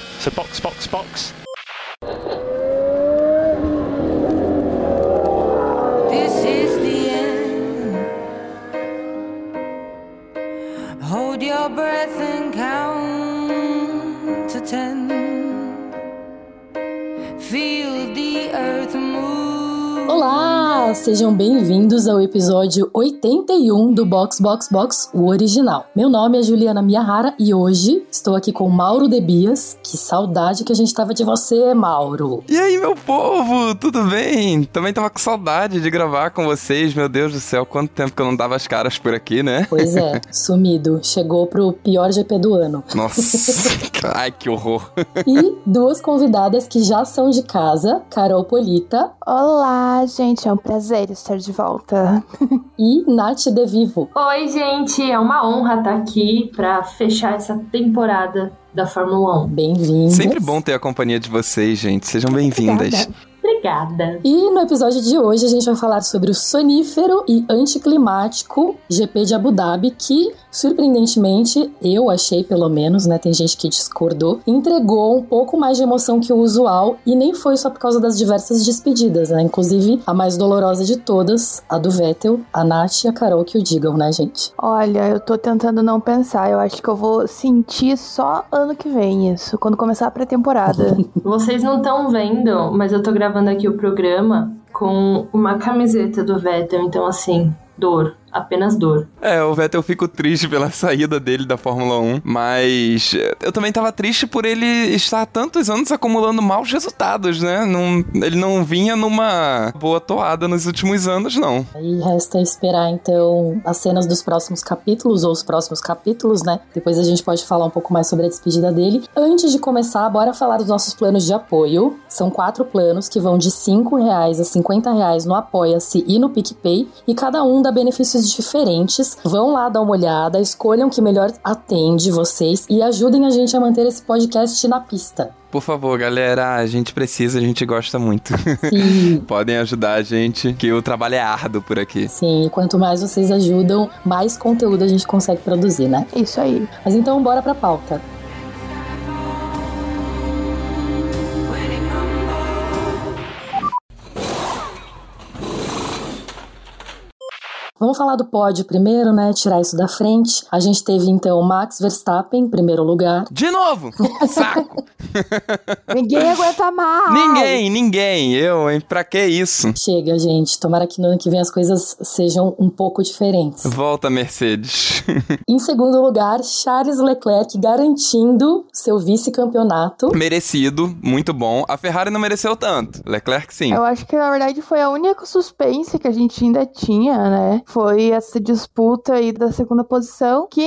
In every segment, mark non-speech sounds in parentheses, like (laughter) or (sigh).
So box, box, box. Sejam bem-vindos ao episódio 81 do Box Box Box, o original. Meu nome é Juliana Miyahara e hoje estou aqui com Mauro Debias. Que saudade que a gente tava de você, Mauro. E aí, meu povo, tudo bem? Também tava com saudade de gravar com vocês. Meu Deus do céu, quanto tempo que eu não dava as caras por aqui, né? Pois é, (laughs) sumido. Chegou pro pior GP do ano. Nossa, (laughs) ai que horror. E duas convidadas que já são de casa, Carol Polita Olá, gente, é um prazer estar de volta. (laughs) e Nath De Vivo. Oi, gente, é uma honra estar aqui para fechar essa temporada da Fórmula 1. Bem-vindas. Sempre bom ter a companhia de vocês, gente. Sejam bem-vindas. Obrigada. E no episódio de hoje a gente vai falar sobre o sonífero e anticlimático GP de Abu Dhabi, que surpreendentemente, eu achei pelo menos, né, tem gente que discordou, entregou um pouco mais de emoção que o usual e nem foi só por causa das diversas despedidas, né? Inclusive a mais dolorosa de todas, a do Vettel, a Nath e a Carol que o digam, né, gente? Olha, eu tô tentando não pensar. Eu acho que eu vou sentir só ano que vem isso, quando começar a pré-temporada. (laughs) Vocês não estão vendo, mas eu tô gravando aqui o programa com uma camiseta do Vettel, então assim, dor. Apenas dor. É, o Vettel eu fico triste pela saída dele da Fórmula 1, mas eu também tava triste por ele estar há tantos anos acumulando maus resultados, né? Não, ele não vinha numa boa toada nos últimos anos, não. Aí resta esperar então as cenas dos próximos capítulos ou os próximos capítulos, né? Depois a gente pode falar um pouco mais sobre a despedida dele. Antes de começar, bora falar dos nossos planos de apoio. São quatro planos que vão de 5 reais a 50 reais no Apoia-se e no PicPay, e cada um dá benefícios diferentes. Vão lá dar uma olhada, escolham o que melhor atende vocês e ajudem a gente a manter esse podcast na pista. Por favor, galera, a gente precisa, a gente gosta muito. Sim. (laughs) Podem ajudar a gente, que o trabalho é árduo por aqui. Sim, e quanto mais vocês ajudam, mais conteúdo a gente consegue produzir, né? Isso aí. Mas então bora pra pauta. Vamos falar do pódio primeiro, né? Tirar isso da frente. A gente teve então Max Verstappen em primeiro lugar. De novo! (laughs) Saco! Ninguém aguenta mais. ninguém, ninguém. Eu, hein? Pra que isso? Chega, gente. Tomara que no ano que vem as coisas sejam um pouco diferentes. Volta, Mercedes. (laughs) Em segundo lugar, Charles Leclerc garantindo seu vice-campeonato. Merecido, muito bom. A Ferrari não mereceu tanto. Leclerc, sim. Eu acho que na verdade foi a única suspense que a gente ainda tinha, né? Foi essa disputa aí da segunda posição, que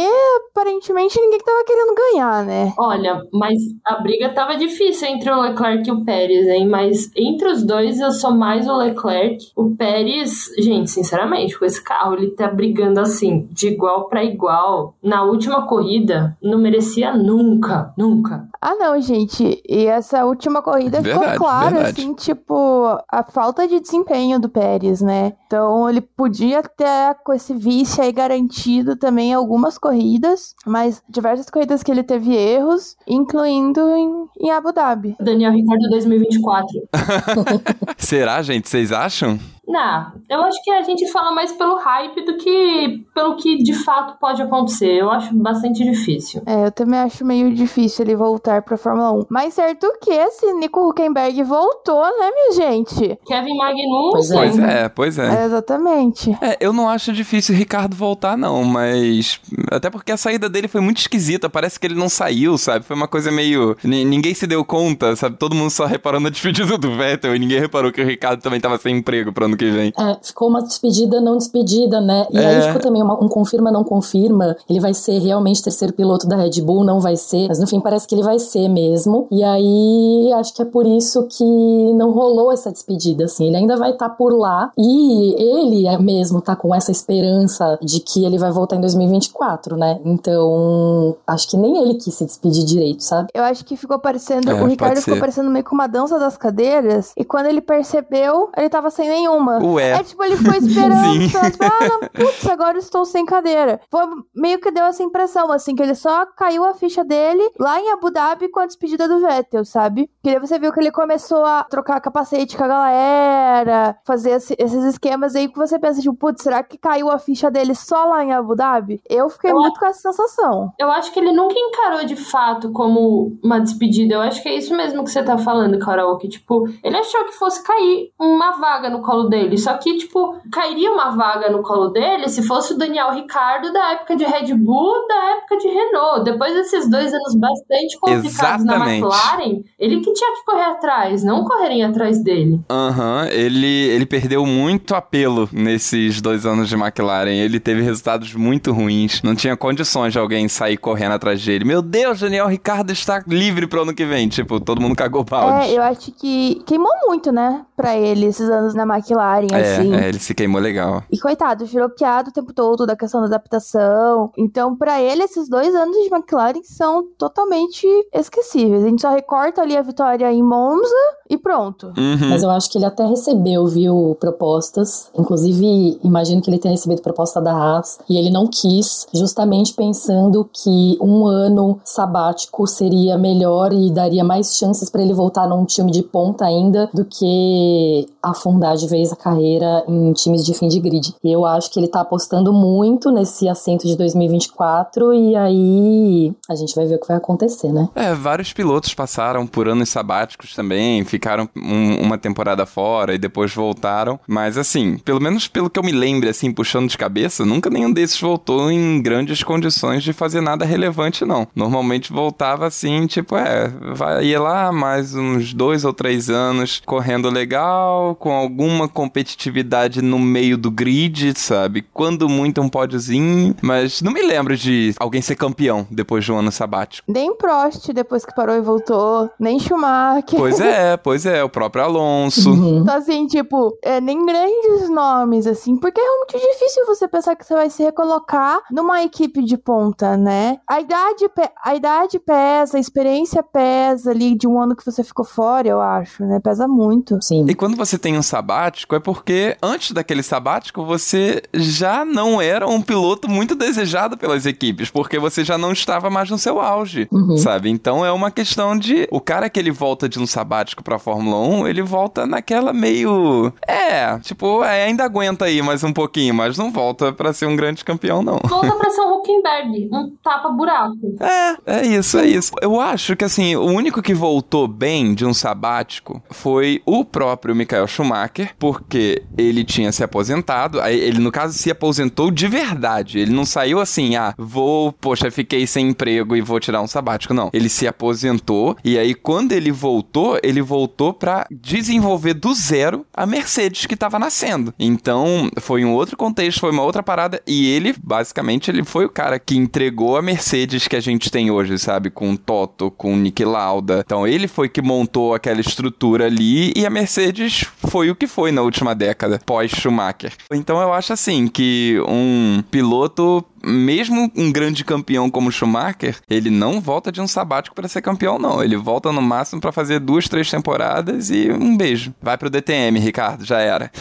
aparentemente ninguém tava querendo ganhar, né? Olha, mas a briga tava difícil entre o Leclerc e o Pérez, hein? Mas entre os dois eu sou mais o Leclerc. O Pérez, gente, sinceramente, com esse carro, ele tá brigando assim, de igual para igual. Na última corrida, não merecia nunca, nunca. Ah, não, gente. E essa última corrida Verdade, ficou claro, verdade. assim, tipo, a falta de desempenho do Pérez, né? Então ele podia ter com esse vice aí garantido também algumas corridas, mas diversas corridas que ele teve erros, incluindo em, em Abu Dhabi. Daniel Ricardo 2024. (laughs) Será, gente? Vocês acham? Não, eu acho que a gente fala mais pelo hype do que pelo que de fato pode acontecer. Eu acho bastante difícil. É, eu também acho meio difícil ele voltar pra Fórmula 1. Mas certo que esse Nico Huckenberg voltou, né, minha gente? Kevin Magnussen. Pois é. Pois é, pois é. É, exatamente. É, eu não acho difícil o Ricardo voltar, não, mas. Até porque a saída dele foi muito esquisita. Parece que ele não saiu, sabe? Foi uma coisa meio. Ni- ninguém se deu conta, sabe? Todo mundo só reparou na (laughs) despedida do Vettel e ninguém reparou que o Ricardo também tava sem emprego pro ano que vem. É, ficou uma despedida não despedida, né? E É. aí ficou também uma- um confirma não confirma. Ele vai ser realmente terceiro piloto da Red Bull, não vai ser. Mas no fim parece que ele vai ser mesmo. E aí acho que é por isso que não rolou essa despedida, assim. Ele ainda vai estar por lá. E ele é mesmo tá com essa esperança de que ele vai voltar em 2024, né? Então acho que nem ele quis se despedir direito, sabe? Eu acho que ficou parecendo. É, o Ricardo ficou parecendo meio com uma dança das cadeiras. E quando ele percebeu, ele tava sem nenhuma. Nenhuma. Ué. É tipo, ele ficou (laughs) esperando, Sim. esperando, tipo, ah, não, putz, agora eu estou sem cadeira. Foi meio que deu essa impressão, assim, que ele só caiu a ficha dele lá em Abu Dhabi com a despedida do Vettel, sabe? Que daí você viu que ele começou a trocar capacete com a galera, fazer esse- esses esquemas aí que você pensa, tipo, putz, será que caiu a ficha dele só lá em Abu Dhabi? Eu fiquei Eu muito com essa sensação. Eu acho que ele nunca encarou de fato como uma despedida. Eu acho que é isso mesmo que você tá falando, Carol. Que, tipo, ele achou que fosse cair uma vaga no colo dele. Só que, tipo, cairia uma vaga no colo dele se fosse o Daniel Ricardo da época de Red Bull, da época de Renault. Depois desses dois anos bastante complicados na Exatamente. McLaren, ele que tinha que correr atrás, não correrem atrás dele. Aham, ele, ele perdeu muito apelo nesses dois anos de McLaren. Ele teve resultados muito ruins. Não tinha condições de alguém sair correndo atrás dele. Meu Deus, Daniel Ricardo está livre pro ano que vem. Tipo, todo mundo cagou balde. É, eu acho que queimou muito, né, pra ele esses anos na McLaren, assim. É, é, ele se queimou legal. E coitado, virou piada o tempo todo da questão da adaptação. Então, pra ele, esses dois anos de McLaren são totalmente esquecíveis. A gente só recorta ali a vitória em Monza e pronto. Uhum. Mas eu acho que ele até recebeu, viu, propostas. Inclusive, imagino que ele tenha recebido proposta da Haas. E ele não quis, justamente pensando que um ano sabático seria melhor e daria mais chances para ele voltar num time de ponta ainda do que afundar de vez a carreira em times de fim de grid. Eu acho que ele tá apostando muito nesse assento de 2024 e aí a gente vai ver o que vai acontecer, né? É, vários pilotos passaram por anos sabáticos também, ficaram um- uma temporada fora e depois voltaram. Mas assim, pelo menos pelo que eu me lembro, assim, puxando de cabeça, nunca nenhum desses voltou em grandes condições de fazer nada relevante, não. Normalmente voltava assim, tipo, é, vai ia lá mais uns dois ou três anos correndo legal, com alguma competitividade no meio do grid, sabe? Quando muito um pódiozinho, mas não me lembro de alguém ser campeão depois de um ano sabático. Nem Prost, depois que parou e voltou, nem Schumacher. Pois é, (laughs) pois é, o próprio Alonso. Uhum. Então, assim, tipo, é, nem grandes nomes, assim, porque é muito difícil você pensar que você vai se recolocar numa equipe de ponta, né? A idade, pe- a idade pesa, a experiência pesa ali de um ano que você ficou fora, eu acho, né? Pesa muito. Sim. E quando você tem um sabático, é porque antes daquele sabático você já não era um piloto muito desejado pelas equipes, porque você já não estava mais no seu auge, Uhum. sabe? Então é uma questão de. O cara que ele volta de um sabático pra Fórmula 1, ele volta naquela meio. É, tipo, é, ainda aguenta aí mais um pouquinho, mas não volta pra ser um grande campeão, não. Volta pra ser um (laughs) Huckenberg, um tapa-buraco. É, é isso, é isso. Eu acho que assim, o único que voltou bem de um sabático foi o próprio Michael Schumacher, porque ele tinha se aposentado. Ele, no caso, se aposentou de verdade. Ele não saiu assim, ah, vou, poxa, fiquei sem emprego e vou tirar um sabático. Não. Ele se aposentou e aí, quando ele voltou, ele voltou pra desenvolver do zero a Mercedes que tava nascendo. Então, foi um outro contexto, foi uma outra parada. E ele, basicamente, ele foi o cara que entregou a Mercedes que a gente tem hoje, sabe? Com o Toto, com o Nick Lauda. Então, ele foi que montou aquela estrutura ali e a Mercedes foi o que foi na última década, pós-Schumacher. Então, eu acho assim que um piloto mesmo um grande campeão como Schumacher, ele não volta de um sabático para ser campeão, não. Ele volta no máximo para fazer duas, três temporadas e um beijo. Vai pro DTM, Ricardo, já era.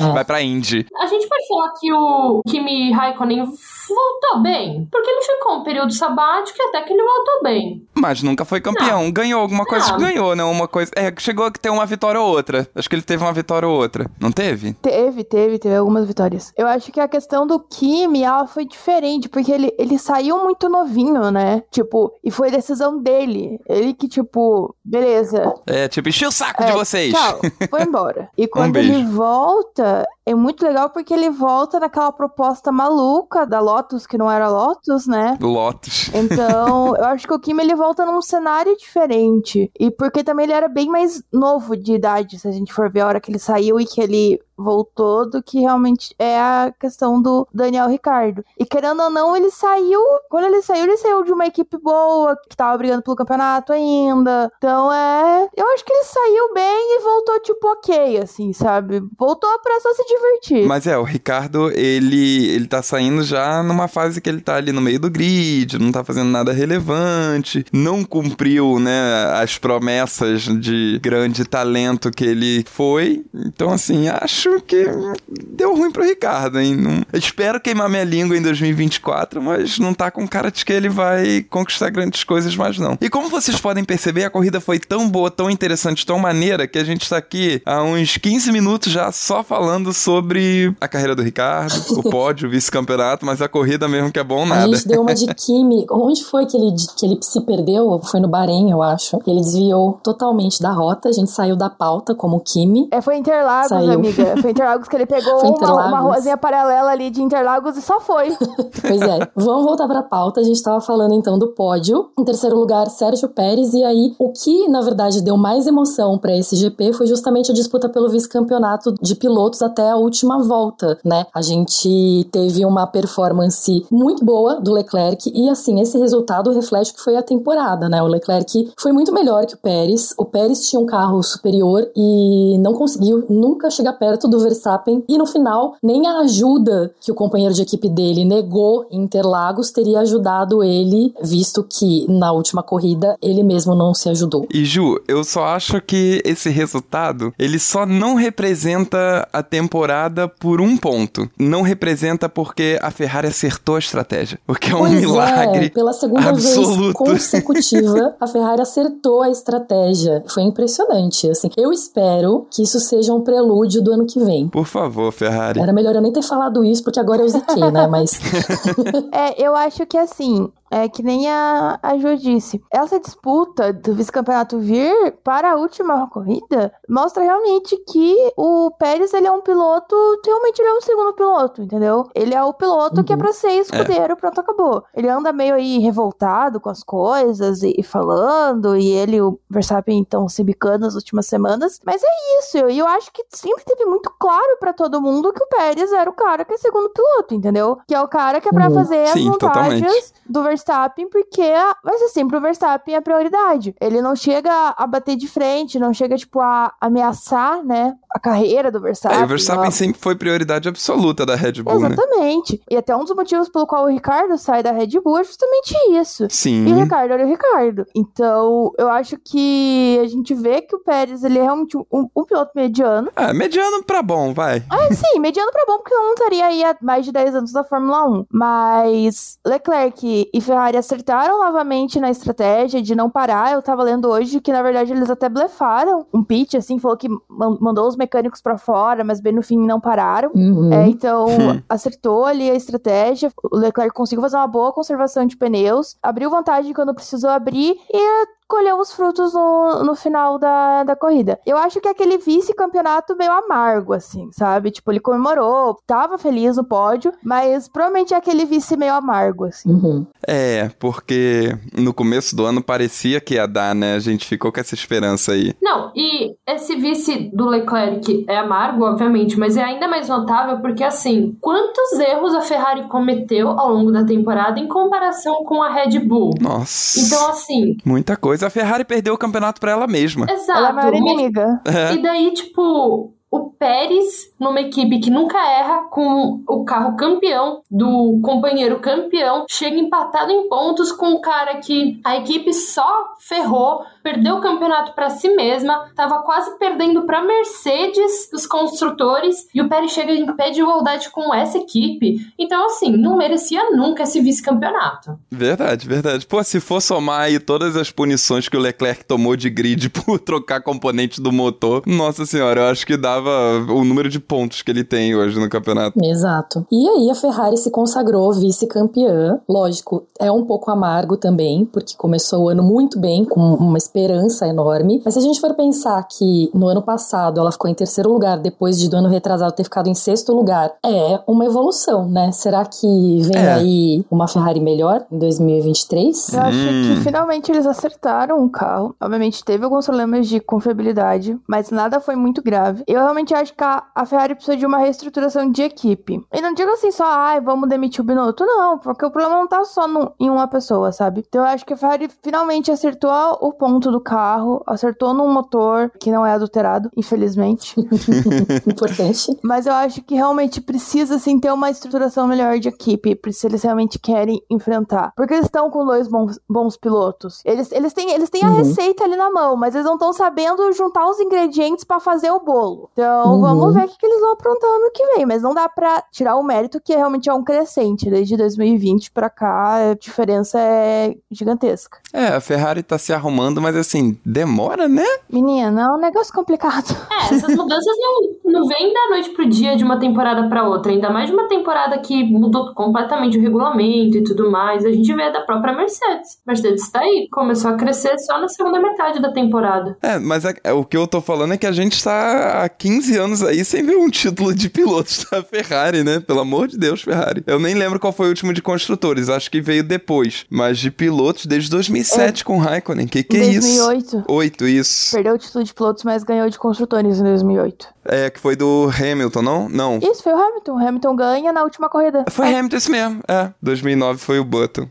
É. (laughs) Vai pra Indy. A gente pode falar que o Kimi Raikkonen voltou bem, porque ele ficou um período sabático e até que ele voltou bem. Mas nunca foi campeão. Ganhou alguma coisa, Não. ganhou, né? Uma coisa. É, chegou a ter uma vitória ou outra. Acho que ele teve uma vitória ou outra. Não teve? Teve, teve, teve algumas vitórias. Eu acho que a questão do Kimi, ela foi diferente, porque ele, ele saiu muito novinho, né? Tipo, e foi decisão dele. Ele que, tipo, beleza. É, tipo, enchi o saco de É, vocês. Tchau, foi (laughs) embora. E quando beijo. ele volta, é muito legal porque ele volta naquela proposta maluca da Lotus, que não era Lotus, né? Lotus. Então, (laughs) eu acho que o Kimi ele volta num cenário diferente. E porque também ele era bem mais novo de idade, se a gente for ver a hora que ele saiu e que ele voltou, do que realmente é a questão do Daniel Ricardo. E querendo ou não, ele saiu. Quando ele saiu, ele saiu de uma equipe boa, que tava brigando pelo campeonato ainda. Então é. Eu acho que ele saiu bem e voltou, tipo, ok, assim, sabe? Voltou pra só se divertir. Mas é, o Ricardo, ele, ele tá saindo já numa fase que ele tá ali no meio do grid, não tá fazendo nada relevante, não cumpriu, né, as promessas de grande talento que ele foi. Então, assim, acho acho que deu ruim pro Ricardo, hein? Não... Espero queimar minha língua em 2024, mas não tá com cara de que ele vai conquistar grandes coisas mais não. E como vocês podem perceber, a corrida foi tão boa, tão interessante, tão maneira, que a gente tá aqui há uns 15 minutos já só falando sobre a carreira do Ricardo, o pódio, o vice-campeonato, mas a corrida mesmo que é bom nada. A gente deu uma de Kimi. Onde foi que ele, que ele se perdeu? Foi no Bahrein, eu acho. Ele desviou totalmente da rota, a gente saiu da pauta como Kimi. É, foi Interlagos, Saiu. amiga. Foi Interlagos que ele pegou uma, uma ruazinha paralela ali de Interlagos e só foi. (laughs) Pois é. Vamos voltar pra pauta. A gente tava falando então do pódio. Em terceiro lugar, Sérgio Pérez. E aí, o que na verdade deu mais emoção pra esse GP foi justamente a disputa pelo vice-campeonato de pilotos até a última volta, né? A gente teve uma performance muito boa do Leclerc. E assim, esse resultado reflete o que foi a temporada, né? O Leclerc foi muito melhor que o Pérez. O Pérez tinha um carro superior e não conseguiu nunca chegar perto do Verstappen. E no final, nem a ajuda que o companheiro de equipe dele negou em Interlagos teria ajudado ele, visto que na última corrida ele mesmo não se ajudou. E Ju, eu só acho que esse resultado, ele só não representa a temporada por um ponto. Não representa porque a Ferrari acertou a estratégia. Porque é um pois milagre é, pela segunda vez absoluto. consecutiva, a Ferrari acertou a estratégia. Foi impressionante, assim. Eu espero que isso seja um prelúdio do ano que vem. Por favor, Ferrari. Era melhor eu nem ter falado isso, porque agora eu ziquei, né? Mas (laughs) É, eu acho que assim, é que nem a, a Ju disse. Essa disputa do vice-campeonato vir para a última corrida mostra realmente que o Pérez ele é um piloto, realmente ele é um segundo piloto, entendeu? Ele é o piloto que é pra ser escudeiro, pronto, acabou. Ele anda meio aí revoltado com as coisas e, e falando, e ele, o Verstappen, então, se bicando nas últimas semanas. Mas é isso, e eu acho que sempre teve muito claro pra todo mundo que o Pérez era o cara que é segundo piloto, entendeu? Que é o cara que é pra Uhum. fazer as Sim, montagens totalmente. do Verstappen, porque vai ser sempre o Verstappen a prioridade. Ele não chega a bater de frente, não chega, tipo, a ameaçar, né, a carreira do Verstappen. É, o Verstappen sempre foi prioridade absoluta da Red Bull, né? Exatamente. E até um dos motivos pelo qual o Ricardo sai da Red Bull é justamente isso. Sim. E o Ricardo era o Ricardo. Então, eu acho que a gente vê que o Pérez, ele é realmente um, um piloto mediano. Ah, mediano pra bom, vai. Ah, sim, mediano pra bom, porque eu não estaria aí há mais de 10 anos da Fórmula 1. Mas Leclerc e Ferrari acertaram novamente na estratégia de não parar. Eu tava lendo hoje que, na verdade, eles até blefaram um pitch, assim, falou que man- mandou os mecânicos pra fora, mas bem no fim não pararam. uhum. É, então, (laughs) Hum. acertou ali a estratégia. O Leclerc conseguiu fazer uma boa conservação de pneus, abriu vantagem quando precisou abrir e colheu os frutos no, no final da, da corrida. Eu acho que é aquele vice-campeonato meio amargo, assim, sabe? Tipo, ele comemorou, tava feliz no pódio, mas provavelmente é aquele vice meio amargo, assim. Uhum. É, porque no começo do ano parecia que ia dar, né? A gente ficou com essa esperança aí. Não, e esse vice do Leclerc é amargo, obviamente, mas é ainda mais notável porque, assim, quantos erros a Ferrari cometeu ao longo da temporada em comparação com a Red Bull? Nossa. Então, assim, Muita coisa. A Ferrari perdeu o campeonato pra ela mesma. exato. Ela é a maior mas- inimiga. É. E daí, tipo, o Pérez, numa equipe que nunca erra, com o carro campeão, do companheiro campeão, chega empatado em pontos com o cara que a equipe só ferrou, perdeu o campeonato pra si mesma, tava quase perdendo pra Mercedes, os construtores, e o Pérez chega em pé de igualdade com essa equipe. Então, assim, não merecia nunca esse vice-campeonato. Verdade, verdade. Pô, se for somar aí todas as punições que o Leclerc tomou de grid (laughs) por trocar componente do motor, nossa senhora, eu acho que dava o número de pontos que ele tem hoje no campeonato. Exato. E aí a Ferrari se consagrou vice-campeã. Lógico, é um pouco amargo também, porque começou o ano muito bem, com uma esperança enorme. Mas se a gente for pensar que no ano passado ela ficou em terceiro lugar, depois de do ano retrasado ter ficado em sexto lugar, é uma evolução, né? Será que vem É. aí uma Ferrari melhor em 2023? Eu acho Hum. que finalmente eles acertaram o carro. Obviamente teve alguns problemas de confiabilidade, mas nada foi muito grave. Eu realmente acho que a, Ferrari precisa de uma reestruturação de equipe. E não digo assim só, ai, vamos demitir o Binotto. Não, porque o problema não tá só no- em uma pessoa, sabe? Então eu acho que a Ferrari finalmente acertou o ponto do carro, acertou num motor que não é adulterado, infelizmente. (laughs) Importante. Mas eu acho que realmente precisa, assim, ter uma estruturação melhor de equipe, se eles realmente querem enfrentar. Porque eles estão com dois bons, bons pilotos. Eles, eles têm, eles têm a Uhum. receita ali na mão, mas eles não estão sabendo juntar os ingredientes pra fazer o bolo. Então Uhum. vamos ver o que, que eles vão aprontar ano que vem. Mas não dá pra tirar o mérito que realmente é um crescente. Desde 2020 pra cá, a diferença é gigantesca. É, a Ferrari tá se arrumando, mas assim, demora, né? Menina, é um negócio complicado. É, essas mudanças não, não vêm da noite pro dia de uma temporada pra outra, ainda mais de uma temporada que mudou completamente o regulamento e tudo mais. A gente vê da própria Mercedes. Mercedes tá aí, começou a crescer só na segunda metade da temporada. É, mas é- é, o que eu tô falando é que a gente tá há 15 anos aí sem ver um título de pilotos da Ferrari, né? Pelo amor de Deus, Ferrari. Eu nem lembro qual foi o último de construtores, acho que veio depois. Mas de pilotos desde 2007 com o Raikkonen. Que que é isso? 2008. Oito, isso. Perdeu o título de pilotos, mas ganhou de construtores em 2008. É, que foi do Hamilton, não? Não. Isso, foi o Hamilton. O Hamilton ganha na última corrida. Foi Hamilton esse mesmo, é. 2009 foi o Button.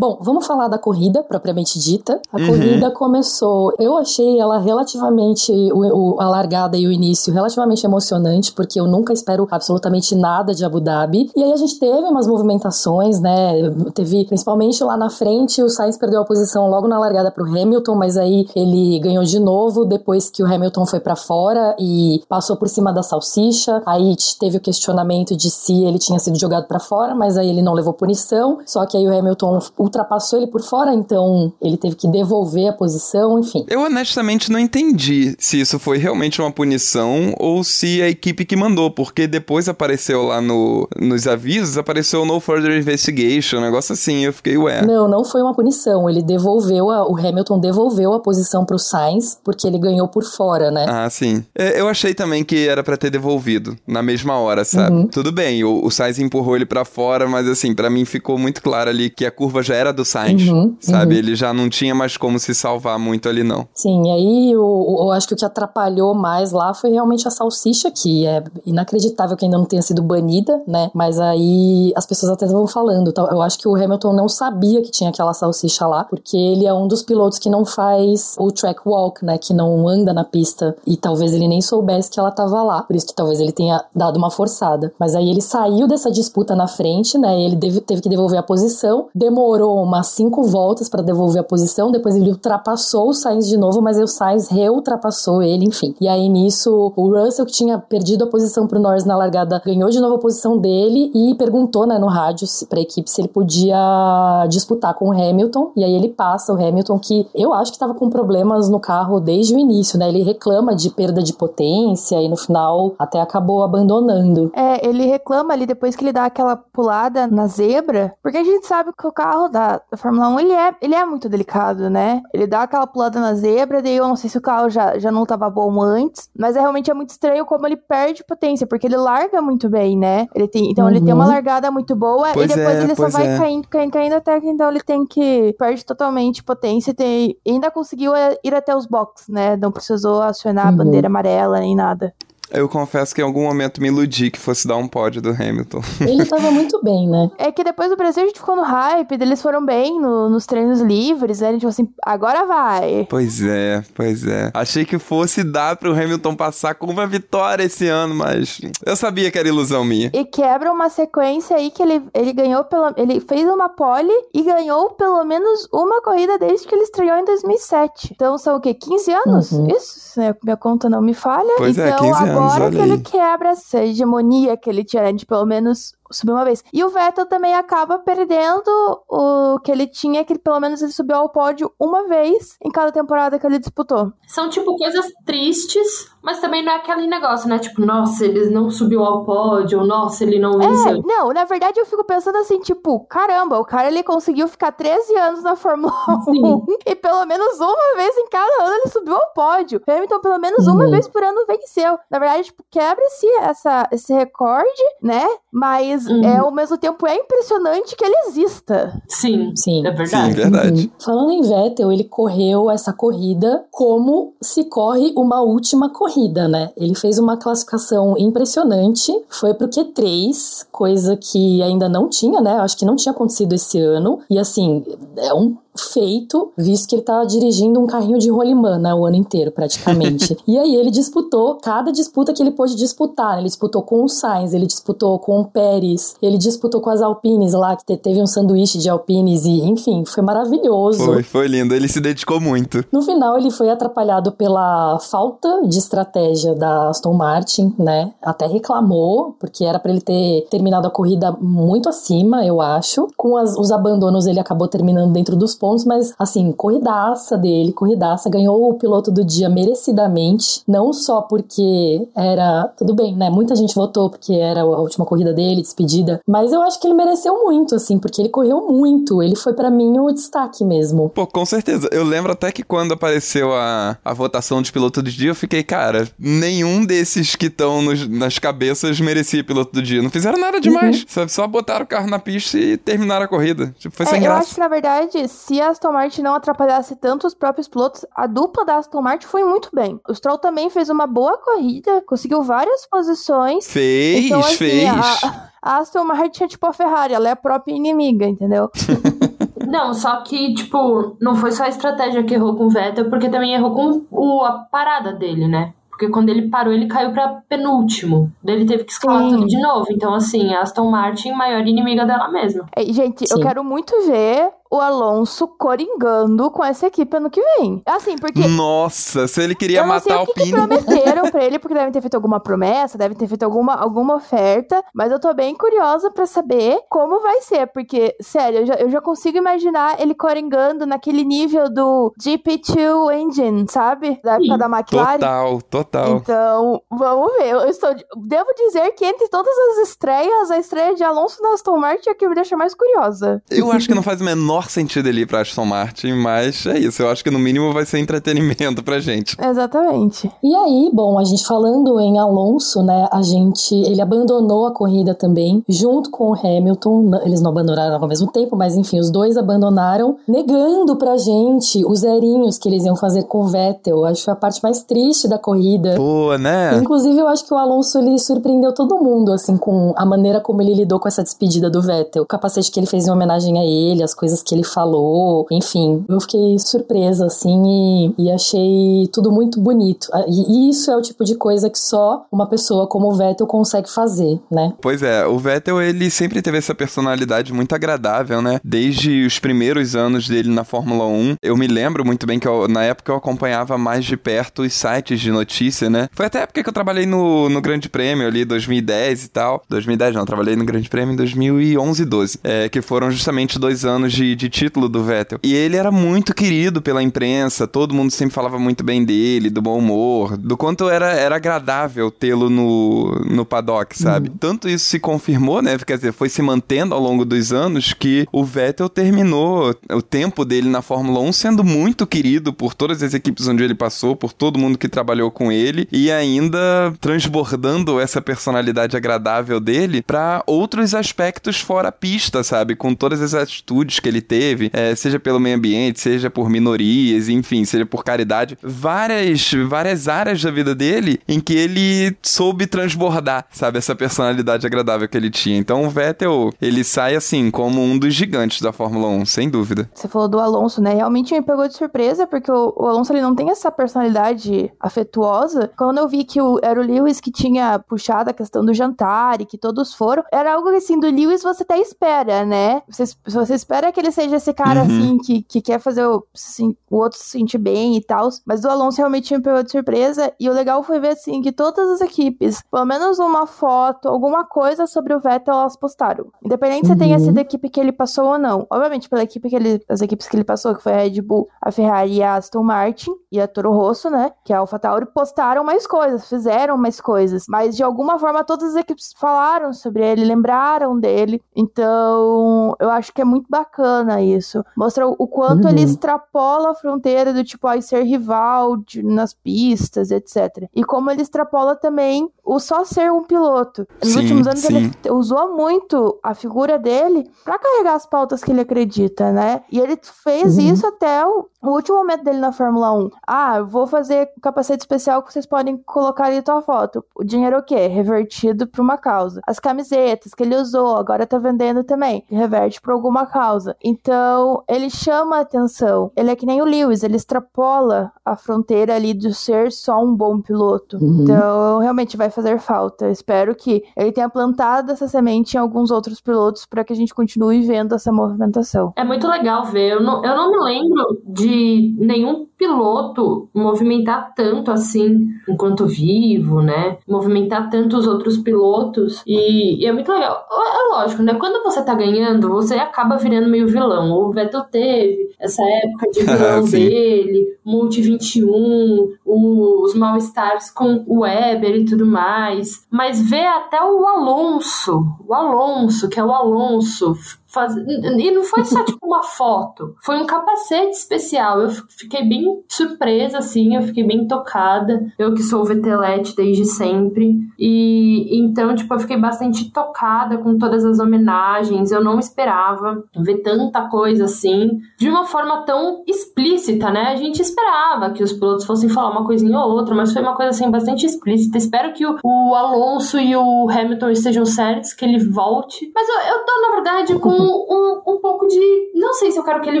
Bom, vamos falar da corrida propriamente dita. A Uhum. corrida começou. Eu achei ela relativamente. O, o- a largada e o início relativamente emocionante, porque eu nunca espero absolutamente nada de Abu Dhabi. E aí a gente teve umas movimentações, né? Teve principalmente lá na frente, o Sainz perdeu a posição logo na largada pro Hamilton, mas aí ele ganhou de novo depois que o Hamilton foi para fora e passou por cima da salsicha. Aí teve o questionamento de se ele tinha sido jogado para fora, mas aí ele não levou punição. Só que aí o Hamilton ultrapassou ele por fora, então ele teve que devolver a posição, enfim. Eu honestamente não entendi se isso foi realmente uma punição ou se a equipe que mandou, porque depois apareceu lá no, nos avisos, apareceu no further investigation, um negócio assim, eu fiquei, ué. Não, não foi uma punição. Ele devolveu, a- o Hamilton devolveu a posição pro Sainz, porque ele ganhou por fora, né? Ah, sim. É, eu achei também que era pra ter devolvido na mesma hora, sabe? Uhum. Tudo bem, o, o Sainz empurrou ele pra fora, mas assim, pra mim ficou muito claro ali que a curva já era do Sainz, Uhum, sabe? uhum. Ele já não tinha mais como se salvar muito ali, não. Sim, e aí eu, eu acho que o que atrapalhou mais lá foi realmente a salsicha, que é inacreditável que ainda não tenha sido banida, né? Mas aí as pessoas até estavam falando. Eu acho que o Hamilton não sabia que tinha aquela salsicha lá, porque ele é um dos pilotos que não faz o track walk, né? Que não anda na pista. E talvez ele nem soubesse que ela tava lá. Por isso que talvez ele tenha dado uma forçada. Mas aí ele saiu dessa disputa na frente, né? Ele teve que devolver a posição. Demorou umas cinco voltas para devolver a posição. Depois ele ultrapassou o Sainz de novo, mas o Sainz reultrapassou ele, enfim. E aí nisso, o Russell, que tinha perdido a posição pro Norris na largada, ganhou de novo a posição dele e perguntou, né, no rádio pra equipe se ele podia disputar com o Hamilton. E aí ele passa o Hamilton, que eu acho que tava com problemas no carro desde o início, né? Ele reclama de perda de potência e no final até acabou abandonando. É, ele reclama ali depois que ele dá aquela pulada na zebra, porque a gente sabe que o carro da, da Fórmula 1, ele é, ele é muito delicado, né? Ele dá aquela pulada na zebra, daí eu não sei se o carro já, já não tava bom antes, mas é realmente é muito estranho como ele perde potência, porque ele larga muito bem, né? Ele tem, então ele tem uma Uhum. largada muito boa Pois e depois é, ele só vai é. caindo, caindo, caindo até que então ele tem que perde totalmente potência e tem, ainda conseguiu é, ir até os boxes, né? Não precisou acionar a Uhum. bandeira amarela nem nada. Eu confesso que em algum momento me iludi que fosse dar um pódio do Hamilton. (laughs) Ele tava muito bem, né? É que depois do Brasil a gente ficou no hype, eles foram bem no- nos treinos livres, né? A gente falou assim, agora vai. Pois é, pois é. Achei que fosse dar pro Hamilton passar com uma vitória esse ano, mas eu sabia que era ilusão minha. E quebra uma sequência aí que ele, ele ganhou pela. Ele fez uma pole e ganhou pelo menos uma corrida desde que ele estreou em 2007. Então são o quê? 15 anos? Uhum. Isso, minha conta não me falha. Pois é, então 15 anos, agora que ele quebra essa hegemonia que ele tinha né, de pelo menos subir uma vez. E o Vettel também acaba perdendo o que ele tinha, que pelo menos ele subiu ao pódio uma vez em cada temporada que ele disputou. São, tipo, coisas tristes, mas também não é aquele negócio, né? Tipo, nossa, ele não subiu ao pódio, ou nossa, ele não É, venceu. não, na verdade eu fico pensando assim, tipo, caramba, o cara ele conseguiu ficar 13 anos na Fórmula 1 Sim. (laughs) e pelo menos uma vez em cada ano ele subiu ao pódio. Hamilton pelo menos uma Uhum. vez por ano venceu. Na verdade, tipo, quebra-se essa, esse recorde, né? Mas Uhum. é, ao mesmo tempo é impressionante que ele exista. Sim, Sim. é Sim, verdade. verdade. Uhum. Falando em Vettel, ele correu essa corrida como se corre uma última corrida, né? Ele fez uma classificação impressionante, foi pro Q3, coisa que ainda não tinha, né? Acho que não tinha acontecido esse ano. E assim, é um feito, visto que ele tava dirigindo um carrinho de rolimã, né, o ano inteiro, praticamente. (laughs) e aí ele disputou, cada disputa que ele pôde disputar, né, ele disputou com o Sainz, ele disputou com o Pérez, ele disputou com as Alpines lá, que teve um sanduíche de Alpines e, enfim, foi maravilhoso. Foi, foi lindo, ele se dedicou muito. No final, ele foi atrapalhado pela falta de estratégia da Aston Martin, né? Até reclamou, porque era para ele ter terminado a corrida muito acima, eu acho. Com as, os abandonos, ele acabou terminando dentro dos pontos, mas, assim, corridaça dele, corridaça. Ganhou o piloto do dia merecidamente, não só porque era. Tudo bem, né? Muita gente votou porque era a última corrida dele, despedida, mas eu acho que ele mereceu muito, assim, porque ele correu muito. Ele foi para mim o destaque mesmo. Pô, com certeza. Eu lembro até que quando apareceu a, a votação de piloto do dia, eu fiquei, cara, nenhum desses que estão nas cabeças merecia piloto do dia. Não fizeram nada demais. Uhum. Sabe? Só botaram o carro na pista e terminaram a corrida. Tipo, foi é, sem eu graça. acho que, na verdade, se a Aston Martin não atrapalhasse tanto os próprios pilotos, a dupla da Aston Martin foi muito bem. O Stroll também fez uma boa corrida, conseguiu várias posições. Fez, então, assim, fez. A, a Aston Martin é tipo a Ferrari, ela é a própria inimiga, entendeu? (laughs) Não, só que, tipo, não foi só a estratégia que errou com o Vettel, porque também errou com o, a parada dele, né? Porque quando ele parou, ele caiu pra penúltimo. Daí ele teve que escalar Sim. tudo de novo. Então, assim, a Aston Martin, maior inimiga dela mesma. É, gente, eu Sim. quero muito ver o Alonso coringando com essa equipe ano que vem. Assim, porque Nossa, se ele queria eu não sei matar o o que, que Pino. prometeram (laughs) pra ele, porque devem ter feito alguma promessa, devem ter feito alguma, alguma oferta, mas eu tô bem curiosa pra saber como vai ser, porque, sério, eu já, eu já consigo imaginar ele coringando naquele nível do GP2 Engine, sabe? Da época Sim. da McLaren. Total, total. Então, vamos ver. Eu estou, devo dizer que entre todas as estreias, a estreia de Alonso na Aston Martin é a que me deixa mais curiosa. Eu acho que não faz o menor sentido ele ir pra Aston Martin, mas é isso. Eu acho que no mínimo vai ser entretenimento pra gente. Exatamente. E aí, bom, a gente falando em Alonso, né, a gente, ele abandonou a corrida também, junto com o Hamilton, eles não abandonaram ao mesmo tempo, mas enfim, os dois abandonaram, negando pra gente os zerinhos que eles iam fazer com o Vettel, acho que foi a parte mais triste da corrida. Pô, né? Inclusive, eu acho que o Alonso ele surpreendeu todo mundo, assim, com a maneira como ele lidou com essa despedida do Vettel. O capacete que ele fez em homenagem a ele, as coisas que ele falou, enfim. Eu fiquei surpresa, assim, e, e achei tudo muito bonito. Ah, E, e isso é o tipo de coisa que só uma pessoa como o Vettel consegue fazer, né? Pois é, o Vettel ele sempre teve essa personalidade muito agradável, né? Desde os primeiros anos dele na Fórmula 1. Eu me lembro muito bem que eu- na época eu acompanhava mais de perto os sites de notícia, né? Foi até a época que eu trabalhei no, no Grande Prêmio ali, 2010 e tal. 2010 não, trabalhei no Grande Prêmio em 2011 e 12. É, que foram justamente dois anos de, de título do Vettel. E ele era muito querido pela imprensa, todo mundo sempre falava muito bem dele, do bom humor, do quanto era, era agradável tê-lo no, no paddock, sabe? Tanto isso se confirmou, né? Quer dizer, foi se mantendo ao longo dos anos que o Vettel terminou o tempo dele na Fórmula 1 sendo muito querido por todas as equipes onde ele passou, por todo mundo que trabalhou com ele e ainda transbordando essa personalidade agradável dele para outros aspectos fora a pista, sabe? Com todas as atitudes que ele teve, é, seja pelo meio ambiente, seja por minorias, enfim, seja por caridade, várias, várias áreas da vida dele em que ele soube transbordar, sabe? Essa personalidade agradável que ele tinha. Então o Vettel, ele sai assim como um dos gigantes da Fórmula 1, sem dúvida. Você falou do Alonso, né? Realmente me pegou de surpresa, porque o, Alonso ele não tem essa personalidade afetuosa. Quando eu vi que o, era o Lewis que tinha puxado a questão do jantar e que todos foram, era algo assim, do Lewis você até espera, né? Você, você espera que ele seja esse cara, Uhum. assim, que, que quer fazer o, assim, o outro se sentir bem e tal. Mas do Alonso realmente me pegou de surpresa. E o legal foi ver, assim, que todas as equipes, pelo menos uma foto, alguma coisa sobre o Vettel, elas postaram. Independente se tenha Uhum. sido a equipe que ele passou ou não. Obviamente, pela equipe que ele, as equipes que ele passou, que foi a Red Bull, a Ferrari e a Aston Martin, e a Toro Rosso, né? Que é a AlphaTauri, postaram mais coisas, fizeram mais coisas. Mas de alguma forma todas as equipes falaram sobre ele, lembraram dele. Então, eu acho que é muito bacana isso. Mostra o, o quanto Uhum. ele extrapola a fronteira do tipo, ai, ser rival de- nas pistas, etc. E como ele extrapola também o só ser um piloto. Nos Sim, últimos anos sim. ele usou muito a figura dele pra carregar as pautas que ele acredita, né? E ele fez Uhum. isso até o, o último momento dele na Fórmula 1. Ah, vou fazer capacete especial que vocês podem colocar ali tua foto. O dinheiro é o quê? Revertido pra uma causa. As camisetas que ele usou, agora tá vendendo também. Reverte pra alguma causa. Então, ele chama a atenção. Ele é que nem o Lewis, ele extrapola a fronteira ali de ser só um bom piloto. Uhum. Então, realmente vai fazer falta. Eu espero que ele tenha plantado essa semente em alguns outros pilotos para que a gente continue vendo essa movimentação. É muito legal ver. Eu não, eu não me lembro de nenhum piloto movimentar tanto assim enquanto vivo, né? Movimentar tanto os outros pilotos. E, e é muito legal. É lógico, né? Quando você tá ganhando, você acaba virando meio vilão. O Vettel teve essa época de (laughs) vilão dele, Multi 21, os mal-estares com o Weber e tudo mais. Mas ver até o Alonso, o Alonso, que é o Alonso, Faz... E não foi só tipo uma foto, foi um capacete especial. Eu fiquei bem surpresa, assim, eu fiquei bem tocada. Eu que sou vetelete desde sempre. E então, tipo, eu fiquei bastante tocada com todas as homenagens. Eu não esperava ver tanta coisa assim, de uma forma tão explícita, né? A gente esperava que os pilotos fossem falar uma coisinha ou outra, mas foi uma coisa assim bastante explícita. Espero que o, Alonso e o Hamilton estejam certos, que ele volte. Mas eu, eu tô, na verdade, com um, um pouco de. Não sei se eu quero que ele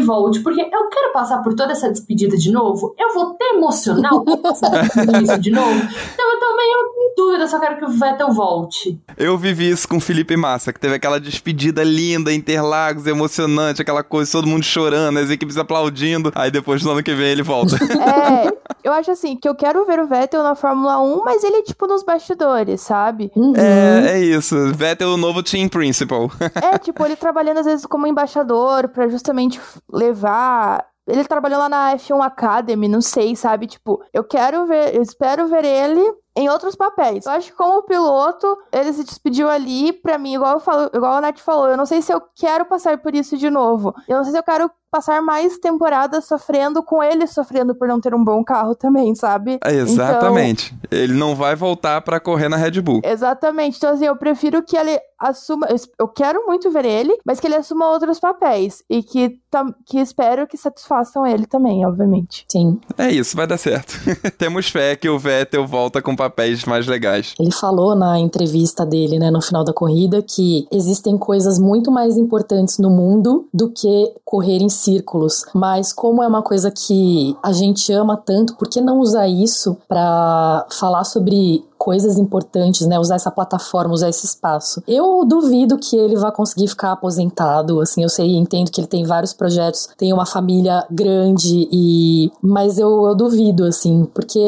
volte, porque eu quero passar por toda essa despedida de novo. Eu vou ter emocional pra passar por tudo isso de novo. Então eu tô meio em dúvida eu quero que o Vettel volte. Eu vivi isso com o Felipe Massa, que teve aquela despedida linda, Interlagos, emocionante, aquela coisa, todo mundo chorando, as equipes aplaudindo. Aí depois no ano que vem ele volta. É, eu acho assim, que eu quero ver o Vettel na Fórmula 1, mas ele, tipo, nos bastidores, sabe? Uhum. é, é isso. Vettel, o novo team principal. É, tipo, ele trabalhando às vezes como embaixador pra justamente levar. Ele trabalhou lá na F1 Academy, não sei, sabe? Tipo, eu quero ver, eu espero ver ele em outros papéis. Eu acho que como piloto, ele se despediu ali, pra mim, igual, eu falo, igual a Nath falou, eu não sei se eu quero passar por isso de novo. Eu não sei se eu quero passar mais temporadas sofrendo com ele sofrendo por não ter um bom carro também, sabe? É, exatamente. Então, ele não vai voltar pra correr na Red Bull. Exatamente. Então, assim, eu prefiro que ele assuma. Eu quero muito ver ele, mas que ele assuma outros papéis. E que, que espero que satisfaçam ele também, obviamente. Sim. É isso, vai dar certo. (laughs) Temos fé que o Vettel volta com papéis mais legais. Ele falou na entrevista dele, né, no final da corrida, que existem coisas muito mais importantes no mundo do que correr em círculos. Mas como é uma coisa que a gente ama tanto, por que não usar isso para falar sobre coisas importantes, né? Usar essa plataforma, usar esse espaço. Eu duvido que ele vá conseguir ficar aposentado, assim, eu sei, entendo que ele tem vários projetos, tem uma família grande e... Mas eu, eu duvido, assim, porque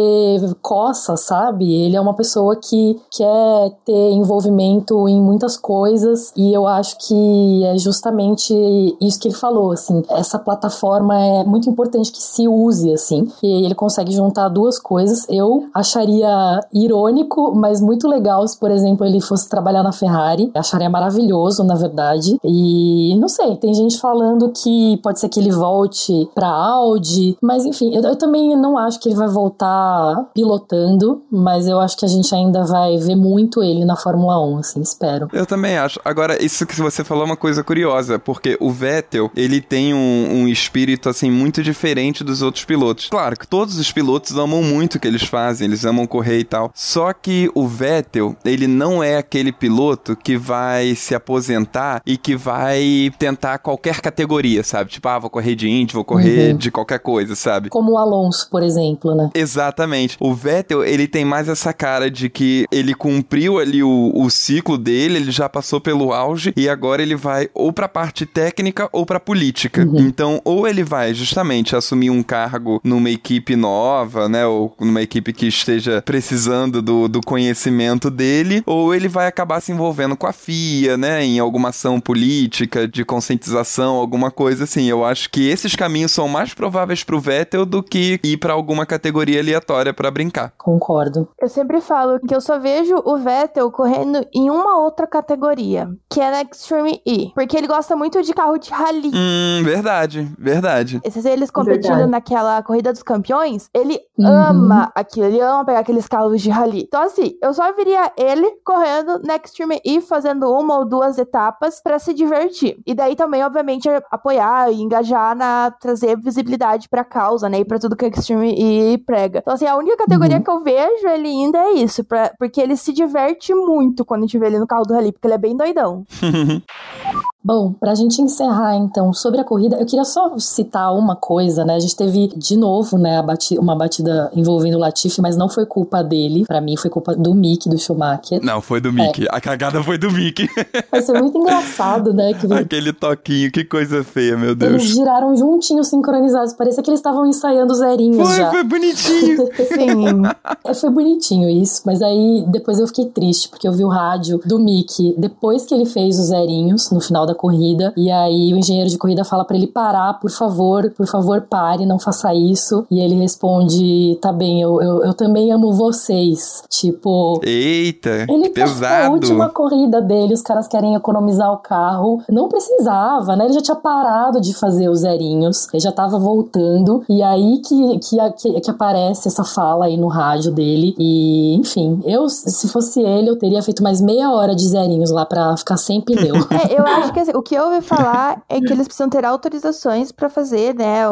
coça, sabe? Ele é uma pessoa que quer ter envolvimento em muitas coisas e eu acho que é justamente isso que ele falou, assim, essa plataforma é muito importante que se use, assim, e ele consegue juntar duas coisas. Eu acharia irônico mas muito legal se, por exemplo, ele fosse trabalhar na Ferrari. Acharia maravilhoso, na verdade. E não sei, tem gente falando que pode ser que ele volte pra Audi, mas enfim, eu, eu também não acho que ele vai voltar pilotando, mas eu acho que a gente ainda vai ver muito ele na Fórmula 1, assim, espero. Eu também acho. Agora, isso que você falou é uma coisa curiosa, porque o Vettel, ele tem um, um espírito, assim, muito diferente dos outros pilotos. Claro que todos os pilotos amam muito o que eles fazem, eles amam correr e tal. Só que o Vettel, ele não é aquele piloto que vai se aposentar e que vai tentar qualquer categoria, sabe? Tipo, ah, vou correr de Indy, vou correr Uhum. de qualquer coisa, sabe? Como o Alonso, por exemplo, né? Exatamente. O Vettel, ele tem mais essa cara de que ele cumpriu ali o, o ciclo dele, ele já passou pelo auge e agora ele vai ou pra parte técnica ou pra política. Então, ou ele vai justamente assumir um cargo numa equipe nova, né, ou numa equipe que esteja precisando do, do conhecimento dele, ou ele vai acabar se envolvendo com a FIA, né, em alguma ação política, de conscientização, alguma coisa assim. Eu acho que esses caminhos são mais prováveis pro Vettel do que ir pra alguma categoria aleatória pra brincar. Concordo. Eu sempre falo que eu só vejo o Vettel correndo em uma outra categoria, que é na Extreme E, porque ele gosta muito de carro de rally. Hum, verdade, verdade. Esses eles competindo Verdade. naquela corrida dos campeões, ele Uhum. ama aquilo, ele ama pegar aqueles carros de rally. Então, assim, eu só viria ele correndo na Extreme E, fazendo uma ou duas etapas para se divertir. E daí também, obviamente, apoiar e engajar na trazer visibilidade pra causa, né? E pra tudo que Extreme E prega. Então, assim, a única categoria Uhum. que eu vejo ele ainda é isso, pra, porque ele se diverte muito quando a gente vê ele no carro do Rally, porque ele é bem doidão. (laughs) Bom, pra gente encerrar então sobre a corrida, eu queria só citar uma coisa, né? A gente teve de novo, né, a bati- uma batida envolvendo o Latifi, mas não foi culpa dele. Pra mim foi culpa do Mick, do Schumacher. Não, foi do Mickey. A cagada foi do Mickey. (laughs) Vai ser muito engraçado, né? Que Aquele toquinho, que coisa feia, meu eles Deus. giraram juntinhos, sincronizados. Parecia que eles estavam ensaiando zerinhos Foi, já. foi bonitinho. (laughs) Sim. É, foi bonitinho isso, mas aí depois eu fiquei triste, porque eu vi o rádio do Mickey depois que ele fez os zerinhos no final da corrida, e aí o engenheiro de corrida fala pra ele parar, por favor, por favor, pare, não faça isso. E ele responde: tá bem, eu, eu, eu também amo vocês. Tipo. Eita, Ele pesado. última corrida dele, os caras querem economizar o carro. Não precisava, né? Ele já tinha parado de fazer os zerinhos, ele já tava voltando. E aí que, que, que, que aparece essa fala aí no rádio dele. E, enfim, eu, se fosse ele, eu teria feito mais meia hora de zerinhos lá pra ficar sem pneu. (laughs) É, eu acho que assim, o que eu ouvi falar é que eles precisam ter autorizações pra fazer, né,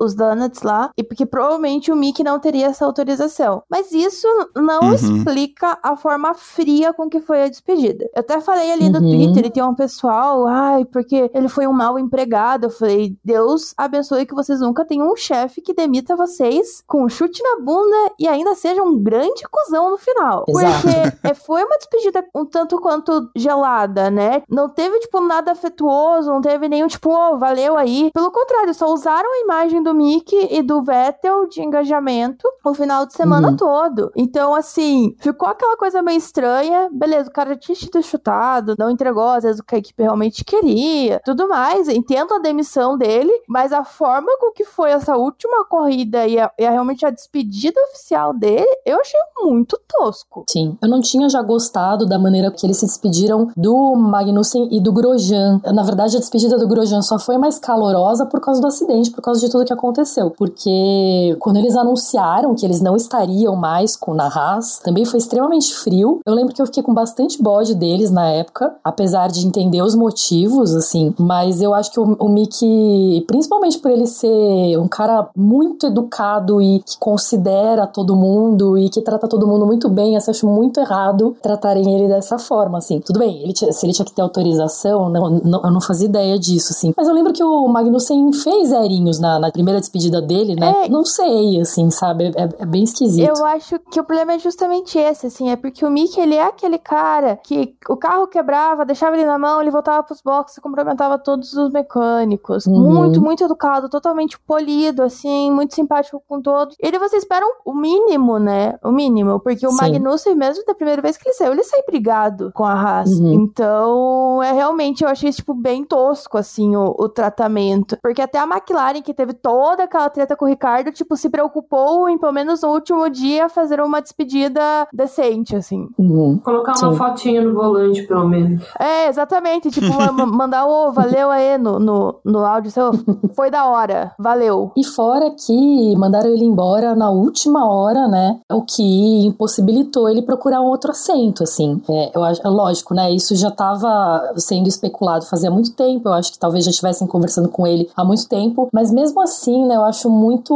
os donuts lá, e porque provavelmente o Mickey não teria essa autorização. Mas isso não Uhum. explica a forma fria com que foi a despedida. Eu até falei ali no Uhum. Twitter, e tem um pessoal, ai, porque ele foi um mau empregado. Eu falei, Deus abençoe que vocês nunca tenham um chefe que demita vocês com um chute na bunda e ainda seja um grande cuzão no final. Exato. Porque é, foi uma despedida um tanto quanto gelada, né? Não teve, tipo, nada afetuoso, não teve nenhum, tipo, oh, valeu aí. Pelo contrário, só usaram a imagem do Mickey e do Vettel de engajamento o final de semana Uhum. todo. Então, assim, ficou aquela coisa meio estranha. Beleza, o cara tinha sido chutado, não entregou, às vezes, o que a equipe realmente queria, tudo mais. Entendo a demissão dele, mas a forma com que foi essa última corrida e, a, e a- realmente a despedida oficial dele, eu achei muito tosco. Sim, eu não tinha já gostado da maneira que eles se despediram do Magnussen e do Grosjean. Na verdade, a despedida do Grosjean só foi mais calorosa por causa do acidente, por causa de tudo que aconteceu. Porque quando eles anunciaram que eles não estariam mais com na Haas, também foi extremamente frio. Eu lembro que eu fiquei com bastante bode deles na época, apesar de entender os motivos, assim. Mas eu acho que o, o Mickey, principalmente por ele ser um cara muito educado e que considera todo mundo e que trata todo mundo muito bem, eu acho muito errado tratarem ele dessa forma, assim. Tudo bem, ele se ele tinha que ter autorização, não, não- eu não fazia ideia disso, assim. Mas eu lembro que o Magnussen fez zerinhos na, na primeira despedida dele, né? É. Não sei, assim, sabe? É, é bem esquisito. Eu acho que o problema é justamente esse, assim, é porque o Mickey, ele é aquele cara que o carro quebrava, deixava ele na mão, ele voltava pros boxes e cumprimentava todos os mecânicos. Uhum. Muito, muito educado, totalmente polido, assim, muito simpático com todos. Ele você espera o mínimo, né? O mínimo, porque o Sim. Magnussen, mesmo da primeira vez que ele saiu, ele saiu brigado com a Haas. Uhum. Então, é realmente, eu achei, tipo, bem tosco, assim, o, o tratamento. Porque até a McLaren, que teve toda aquela treta com o Ricardo, tipo, se preocupou em, pelo menos no último dia, fazer uma despedida decente, assim. Uhum. Colocar uma Sim. fotinha no volante, pelo menos. É, exatamente. Tipo, ma- ma- mandar o valeu aí no, no, no áudio seu. (laughs) Foi da hora. Valeu. E fora que mandaram ele embora na última hora, né? O que impossibilitou ele procurar um outro assento, assim. É, eu acho, é lógico, né? Isso já estava sendo especulado fazia muito tempo. Eu acho que talvez já estivessem conversando com ele há muito tempo. Mas mesmo assim, né? Eu acho muito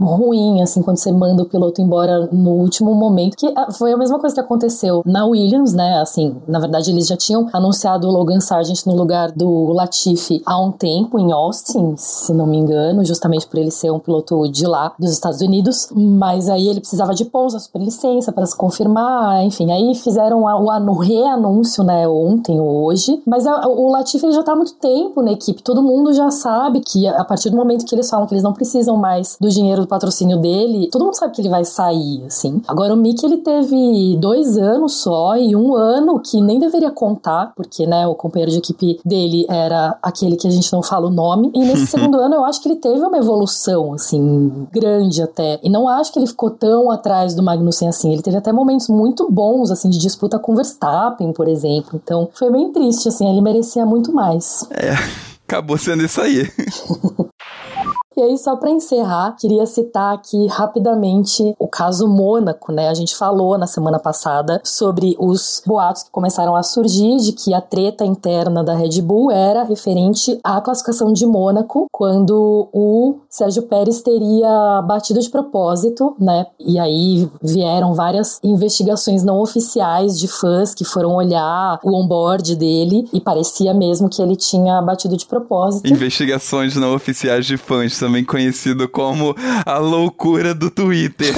ruim, assim, quando você manda o piloto embora no último momento. Que ah, foi a mesma coisa que aconteceu na Williams, né? Assim, na verdade, eles já tinham anunciado o Logan Sargent no lugar do Latifi há um tempo em Austin, se não me engano, justamente por ele ser um piloto de lá, dos Estados Unidos. Mas aí ele precisava de pousa, superlicença para se confirmar, enfim. Aí fizeram a- o reanúncio, né, ontem ou hoje. Mas a- o Latifi ele já tá há muito tempo na equipe, todo mundo já sabe que a partir do momento que eles falam que eles não precisam mais do dinheiro do patrocínio dele, todo mundo sabe que ele vai sair, assim. Agora o Mick ele teve dois anos só e um ano que nem deveria contar, porque, né, o companheiro de equipe dele era aquele que a gente não fala o nome. E nesse (laughs) segundo ano eu acho que ele teve uma evolução, assim, grande até. E não acho que ele ficou tão atrás do Magnussen assim. Ele teve até momentos muito bons, assim, de disputa com Verstappen, por exemplo. Então foi bem triste, assim, ele merecia muito mais. Acabou sendo isso aí. (laughs) E aí, só para encerrar, queria citar aqui rapidamente o caso Mônaco, né? A gente falou na semana passada sobre os boatos que começaram a surgir de que a treta interna da Red Bull era referente à classificação de Mônaco, quando o Sérgio Pérez teria batido de propósito, né? E aí vieram várias investigações não oficiais de fãs que foram olhar o onboard dele e parecia mesmo que ele tinha batido de propósito. Investigações não oficiais de fãs, também conhecido como a loucura do Twitter.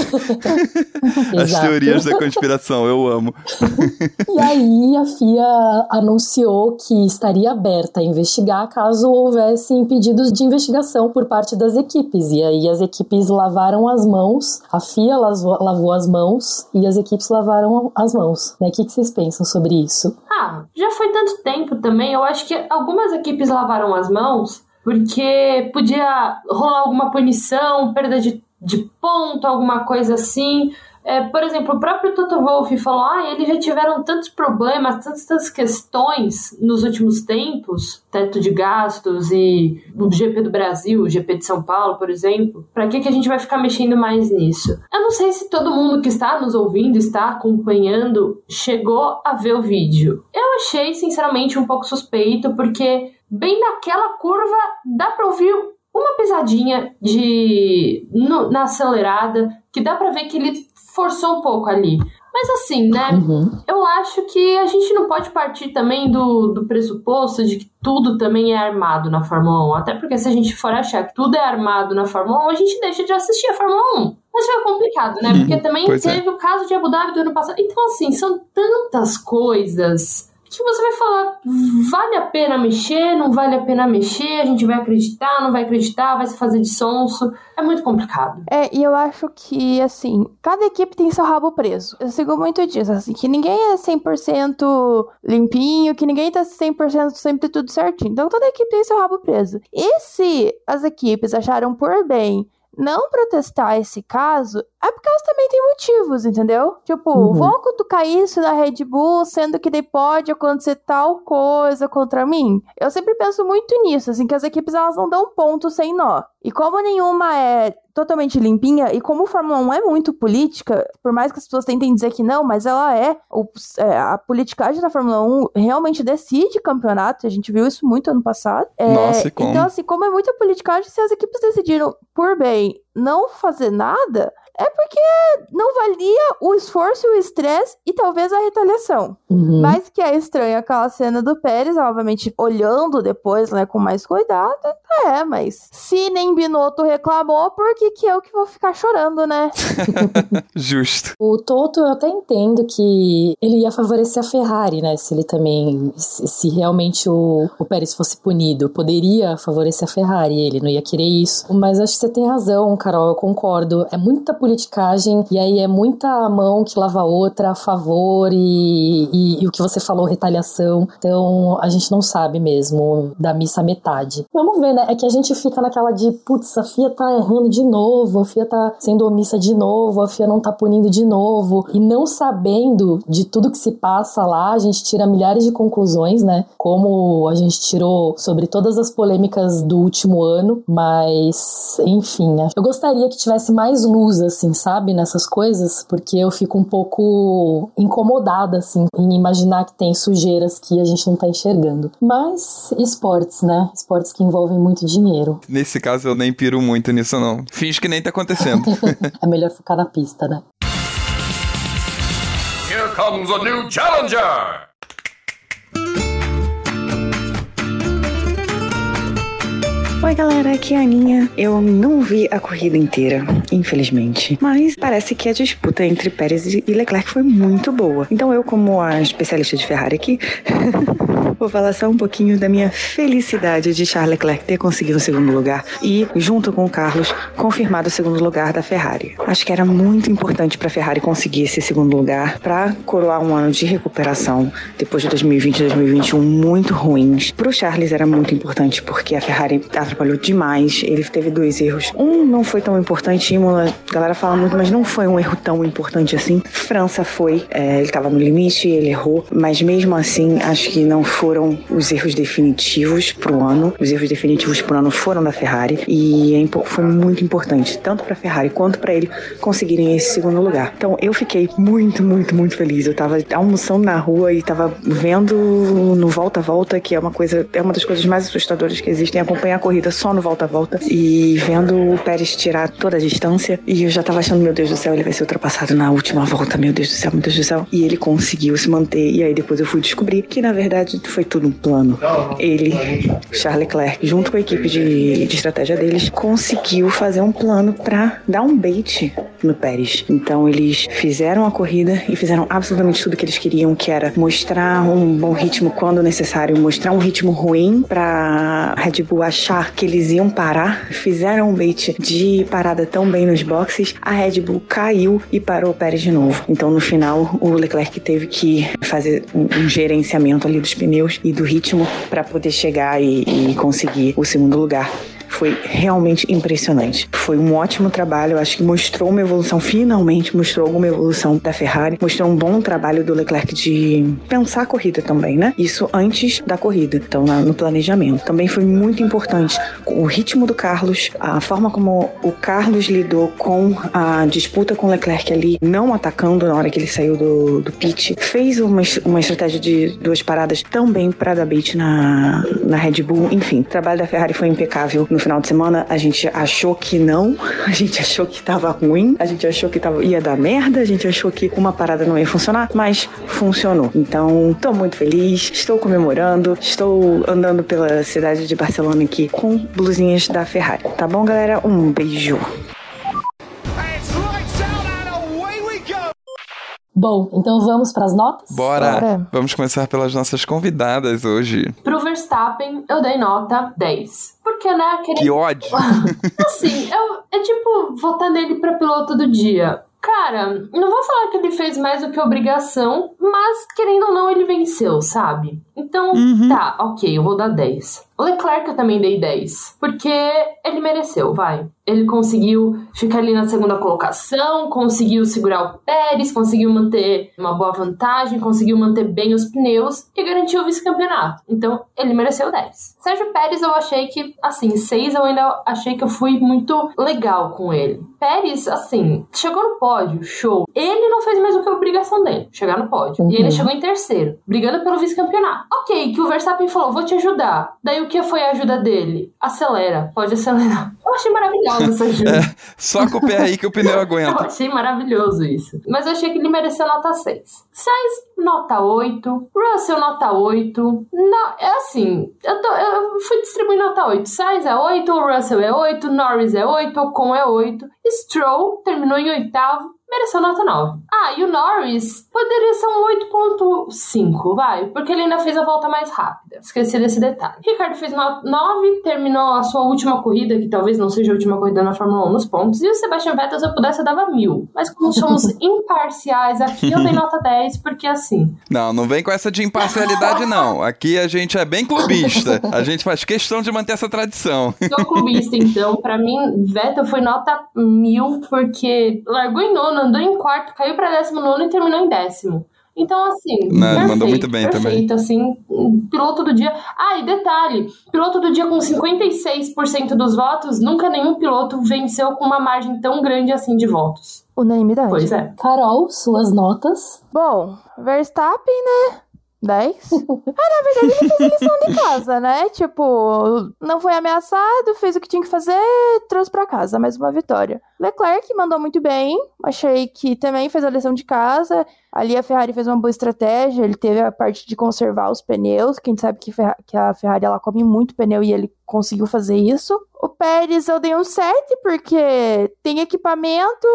(laughs) As teorias da conspiração, eu amo. (laughs) E aí a FIA anunciou que estaria aberta a investigar caso houvessem pedidos de investigação por parte das equipes. E aí as equipes lavaram as mãos, a FIA lavou, lavou as mãos e as equipes lavaram as mãos. Né? O que, que vocês pensam sobre isso? Ah, já foi tanto tempo também. Eu acho que algumas equipes lavaram as mãos porque podia rolar alguma punição, perda de, de ponto, alguma coisa assim. É, por exemplo, o próprio Toto Wolff falou: ah, eles já tiveram tantos problemas, tantas, questões nos últimos tempos, teto de gastos e o GP do Brasil, o GP de São Paulo, por exemplo. Para que, que a gente vai ficar mexendo mais nisso? Eu não sei se todo mundo que está nos ouvindo, está acompanhando, chegou a ver o vídeo. Eu achei, sinceramente, um pouco suspeito, porque bem naquela curva dá para ouvir uma pisadinha de no- na acelerada que dá para ver que ele forçou um pouco ali. Mas assim, né? Uhum. Eu acho que a gente não pode partir também do, do pressuposto de que tudo também é armado na Fórmula 1. Até porque se a gente for achar que tudo é armado na Fórmula 1, a gente deixa de assistir a Fórmula 1. Mas fica complicado, né? (laughs) Porque também Pois é. teve o caso de Abu Dhabi do ano passado. Então, assim, são tantas coisas que você vai falar, vale a pena mexer, não vale a pena mexer, a gente vai acreditar, não vai acreditar, vai se fazer de sonso. É muito complicado. É, e eu acho que, assim, cada equipe tem seu rabo preso. Eu sigo muito disso, assim, que ninguém é 100% limpinho, que ninguém tá 100% sempre tudo certinho. Então, toda equipe tem seu rabo preso. E se as equipes acharam por bem não protestar esse caso, é porque elas também têm motivos, entendeu? Tipo, Uhum. vão cutucar isso da Red Bull, sendo que daí pode acontecer tal coisa contra mim. Eu sempre penso muito nisso, assim, que as equipes elas não dão ponto sem nó. E como nenhuma é totalmente limpinha, e como a Fórmula 1 é muito política, por mais que as pessoas tentem dizer que não, mas ela é, o- é, a politicagem da Fórmula 1 realmente decide campeonato, a gente viu isso muito ano passado. É, Nossa, e como? Então, assim, como é muita politicagem, se as equipes decidiram, por bem, não fazer nada, é porque não valia o esforço, o estresse e talvez a retaliação. Uhum. Mas que é estranho aquela cena do Pérez, obviamente, olhando depois, né, com mais cuidado. É, mas se nem Binotto reclamou, por que que eu que vou ficar chorando, né? (laughs) Justo. O Toto, eu até entendo que ele ia favorecer a Ferrari, né? Se ele também. Se, realmente o, o Pérez fosse punido, poderia favorecer a Ferrari, ele não ia querer isso. Mas acho que você tem razão, Carol, eu concordo. É muita politicagem e aí é muita mão que lava a outra a favor e, e, e o que você falou, retaliação. Então a gente não sabe mesmo da missa metade. Vamos ver, né? É que a gente fica naquela de, putz, a FIA tá errando de novo, a FIA tá sendo omissa de novo, a FIA não tá punindo de novo. E não sabendo de tudo que se passa lá, a gente tira milhares de conclusões, né? Como a gente tirou sobre todas as polêmicas do último ano, mas enfim, eu gostaria que tivesse mais luz, assim, sabe, nessas coisas, porque eu fico um pouco incomodada, assim, em imaginar que tem sujeiras que a gente não tá enxergando. Mas esportes, né? Esportes que envolvem muito dinheiro. Nesse caso eu nem piro muito nisso, não. Finge que nem tá acontecendo. (laughs) É melhor ficar na pista, né? Here comes a new challenger! Oi galera, aqui é a Aninha. Eu não vi a corrida inteira, infelizmente. Mas parece que a disputa entre Pérez e Leclerc foi muito boa. Então eu, como a especialista de Ferrari aqui, (laughs) vou falar só um pouquinho da minha felicidade de Charles Leclerc ter conseguido o segundo lugar e, junto com o Carlos, confirmado o segundo lugar da Ferrari. Acho que era muito importante para a Ferrari conseguir esse segundo lugar para coroar um ano de recuperação depois de 2020 e 2021 muito ruins. Para o Charles era muito importante porque a Ferrari atrapalhou demais. Ele teve dois erros. Um não foi tão importante, Imola, a galera fala muito, mas não foi um erro tão importante assim. França foi, é, ele tava no limite, ele errou, mas mesmo assim, acho que não foram os erros definitivos pro ano. Os erros definitivos pro ano foram da Ferrari e é foi muito importante, tanto pra Ferrari quanto pra ele conseguirem esse segundo lugar. Então eu fiquei muito, muito, muito feliz. Eu tava almoçando na rua e tava vendo no volta a volta, que é uma coisa, é uma das coisas mais assustadoras que existem, acompanhar a corrida só no volta a volta e vendo o Pérez tirar toda a distância e eu já tava achando, meu Deus do céu, ele vai ser ultrapassado na última volta, meu Deus do céu, meu Deus do céu. E ele conseguiu se manter e aí depois eu fui descobrir que na verdade foi tudo um plano. Ele, Charles Leclerc, junto com a equipe de, de estratégia deles, conseguiu fazer um plano pra dar um bait no Pérez. Então eles fizeram a corrida e fizeram absolutamente tudo que eles queriam, que era mostrar um bom ritmo quando necessário, mostrar um ritmo ruim pra Red Bull achar que eles iam parar. Fizeram um bait de parada tão bem nos boxes, a Red Bull caiu e parou o Pérez de novo. Então no final o Leclerc teve que fazer um, gerenciamento ali dos pneus e do ritmo para poder chegar e, e conseguir o segundo lugar. Foi realmente impressionante. Foi um ótimo trabalho, acho que mostrou uma evolução, finalmente mostrou alguma evolução da Ferrari, mostrou um bom trabalho do Leclerc de pensar a corrida também, né? Isso antes da corrida, então no planejamento. Também foi muito importante o ritmo do Carlos, a forma como o Carlos lidou com a disputa com o Leclerc ali, não atacando na hora que ele saiu do, do pit, fez uma, uma estratégia de duas paradas também para dar bait na, na Red Bull. Enfim, o trabalho da Ferrari foi impecável no de semana. A gente achou que não, a gente achou que tava ruim, a gente achou que tava, ia dar merda, a gente achou que uma parada não ia funcionar, mas funcionou. Então, tô muito feliz, estou comemorando, estou andando pela cidade de Barcelona aqui com blusinhas da Ferrari. Tá bom, galera? Um beijo. Bom, então vamos pras notas? Bora! Bora. Vamos começar pelas nossas convidadas hoje. Pro Verstappen, eu dei nota 10. Porque, né, aquele Que ódio! (laughs) Assim, eu, é tipo votar nele pra piloto do dia. Cara, não vou falar que ele fez mais do que obrigação, mas querendo ou não, ele venceu, sabe? Então, tá, ok, eu vou dar 10. O Leclerc eu também dei 10, porque ele mereceu, vai. Ele conseguiu ficar ali na segunda colocação, conseguiu segurar o Pérez, conseguiu manter uma boa vantagem, conseguiu manter bem os pneus e garantiu o vice-campeonato. Então, ele mereceu 10. Sérgio Pérez, eu achei que, assim, 6 eu ainda achei que eu fui muito legal com ele. Pérez, assim, chegou no pódio, show. Ele não fez mais do que a obrigação dele, chegar no pódio. Uhum. E ele chegou em terceiro, brigando pelo vice-campeonato. Ok, que o Verstappen falou, vou te ajudar. Daí o que foi a ajuda dele? Acelera, pode acelerar. (laughs) Eu achei maravilhosa essa ajuda. Só com o pé aí que o pneu (laughs) Eu aguenta. achei maravilhoso isso. Mas eu achei que ele mereceu nota 6. Sainz, nota 8. Russell, nota 8. Não, é assim, eu, tô- eu fui distribuir nota 8. Sainz é 8, o Russell é 8, Norris é 8, Ocon é 8. Stroll terminou em oitavo. Mereceu nota 9. Ah, e o Norris poderia ser um 8.5, vai. Porque ele ainda fez a volta mais rápida. Esqueci desse detalhe. Ricardo fez nota 9, terminou a sua última corrida, que talvez não seja a última corrida na Fórmula 1 nos pontos. E o Sebastian Vettel, se eu pudesse, eu dava mil. Mas como somos (laughs) imparciais aqui, eu dei nota 10, porque assim. Não, não vem com essa de imparcialidade, não. Aqui a gente é bem clubista. A gente faz questão de manter essa tradição. Sou clubista, então. Pra mim, Vettel foi nota mil, porque largou em nono, andou em quarto, caiu pra décimo nono e terminou em décimo. Então, assim. Não, ele perfeito, mandou muito bem perfeito, também. assim. Piloto do dia. Ah, e detalhe: piloto do dia com 56% dos votos, nunca nenhum piloto venceu com uma margem tão grande assim de votos. Unanimidade. Pois é. Carol, suas notas. Bom, Verstappen, né? 10. (laughs) ah, na verdade, ele fez a lição de casa, né? Tipo, não foi ameaçado, fez o que tinha que fazer, trouxe pra casa mais uma vitória. Leclerc mandou muito bem, achei que também fez a lição de casa. Ali a Ferrari fez uma boa estratégia, ele teve a parte de conservar os pneus, que a gente sabe que, que a Ferrari ela come muito pneu e ele conseguiu fazer isso. O Pérez eu dei um 7, porque tem equipamento,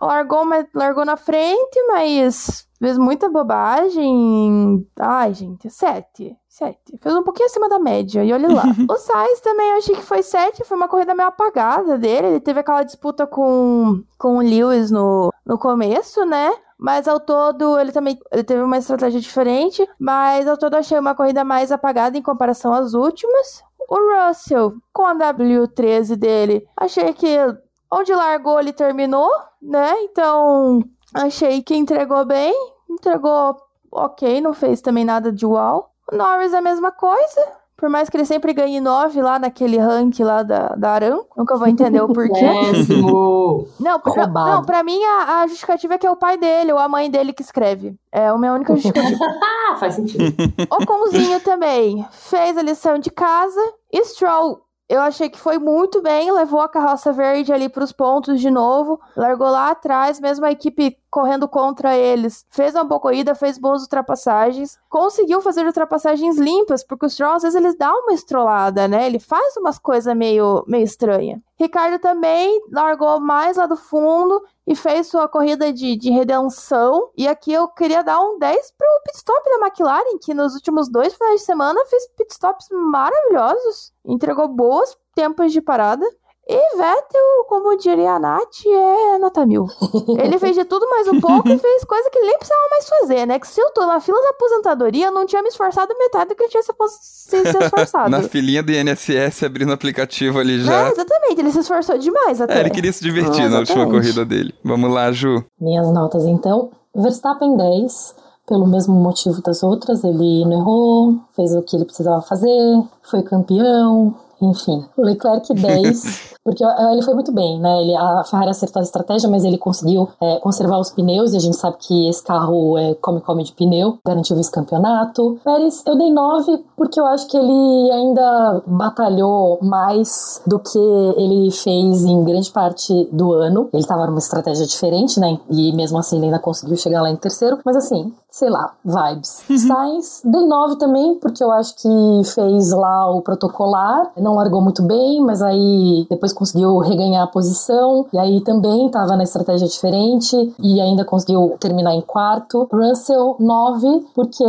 largou, mas largou na frente, mas fez muita bobagem. Ai, gente, 7. 7. Fez um pouquinho acima da média, e olha lá. (laughs) o Sainz também eu achei que foi 7, foi uma corrida meio apagada dele. Ele teve aquela disputa com, com o Lewis no, no começo, né? Mas ao todo, ele também ele teve uma estratégia diferente. Mas ao todo, eu achei uma corrida mais apagada em comparação às últimas. O Russell, com a W13 dele, achei que onde largou ele terminou, né? Então, achei que entregou bem, entregou ok, não fez também nada de uau. O Norris a mesma coisa, por mais que ele sempre ganhe 9 lá naquele rank lá da, da Aran, nunca vou entender o porquê. (laughs) Péssimo. (laughs) Não, pra, não, pra mim a, a justificativa é que é o pai dele ou a mãe dele que escreve. É a minha única justificativa. (laughs) Ah, faz sentido. o Conzinho também fez a lição de casa. Stroll, eu achei que foi muito bem, levou a carroça verde ali pros pontos de novo, largou lá atrás, mesmo a equipe correndo contra eles. Fez uma boa corrida, fez boas ultrapassagens, conseguiu fazer ultrapassagens limpas, porque o Stroll às vezes ele dá uma estrolada, né? Ele faz umas coisas meio, meio estranhas. Ricardo também largou mais lá do fundo e fez sua corrida de, de redenção. E aqui eu queria dar um 10 pro pit stop da McLaren, que nos últimos dois finais de semana fez pit stops maravilhosos, entregou boas tempos de parada. E Vettel, como diria a Nath, é nota mil. Ele fez de tudo mais um (laughs) pouco e fez coisa que ele nem precisava mais fazer, né? Que se eu tô na fila da aposentadoria, eu não tinha me esforçado metade do que ele tinha se, se, se (laughs) esforçado. Na filinha do INSS abrindo o aplicativo ali É, já. exatamente, ele se esforçou demais até. É, ele queria se divertir Ah, na última corrida dele. Vamos lá, Ju. Minhas notas, então. Verstappen 10, pelo mesmo motivo das outras. Ele não errou, fez o que ele precisava fazer, foi campeão, enfim. Leclerc 10, (laughs) porque ele foi muito bem, né? Ele, a Ferrari acertou a estratégia, mas ele conseguiu é, conservar os pneus, e a gente sabe que esse carro é come-come de pneu, garantiu o vice-campeonato. Pérez, eu dei 9, porque eu acho que ele ainda batalhou mais do que ele fez em grande parte do ano. Ele estava numa estratégia diferente, né? E mesmo assim ele ainda conseguiu chegar lá em terceiro. Mas assim, sei lá, vibes. Sainz, dei 9 também, porque eu acho que fez lá o protocolar. Não largou muito bem, mas aí depois conseguiu reganhar a posição. E aí também estava na estratégia diferente e ainda conseguiu terminar em quarto. Russell, 9, porque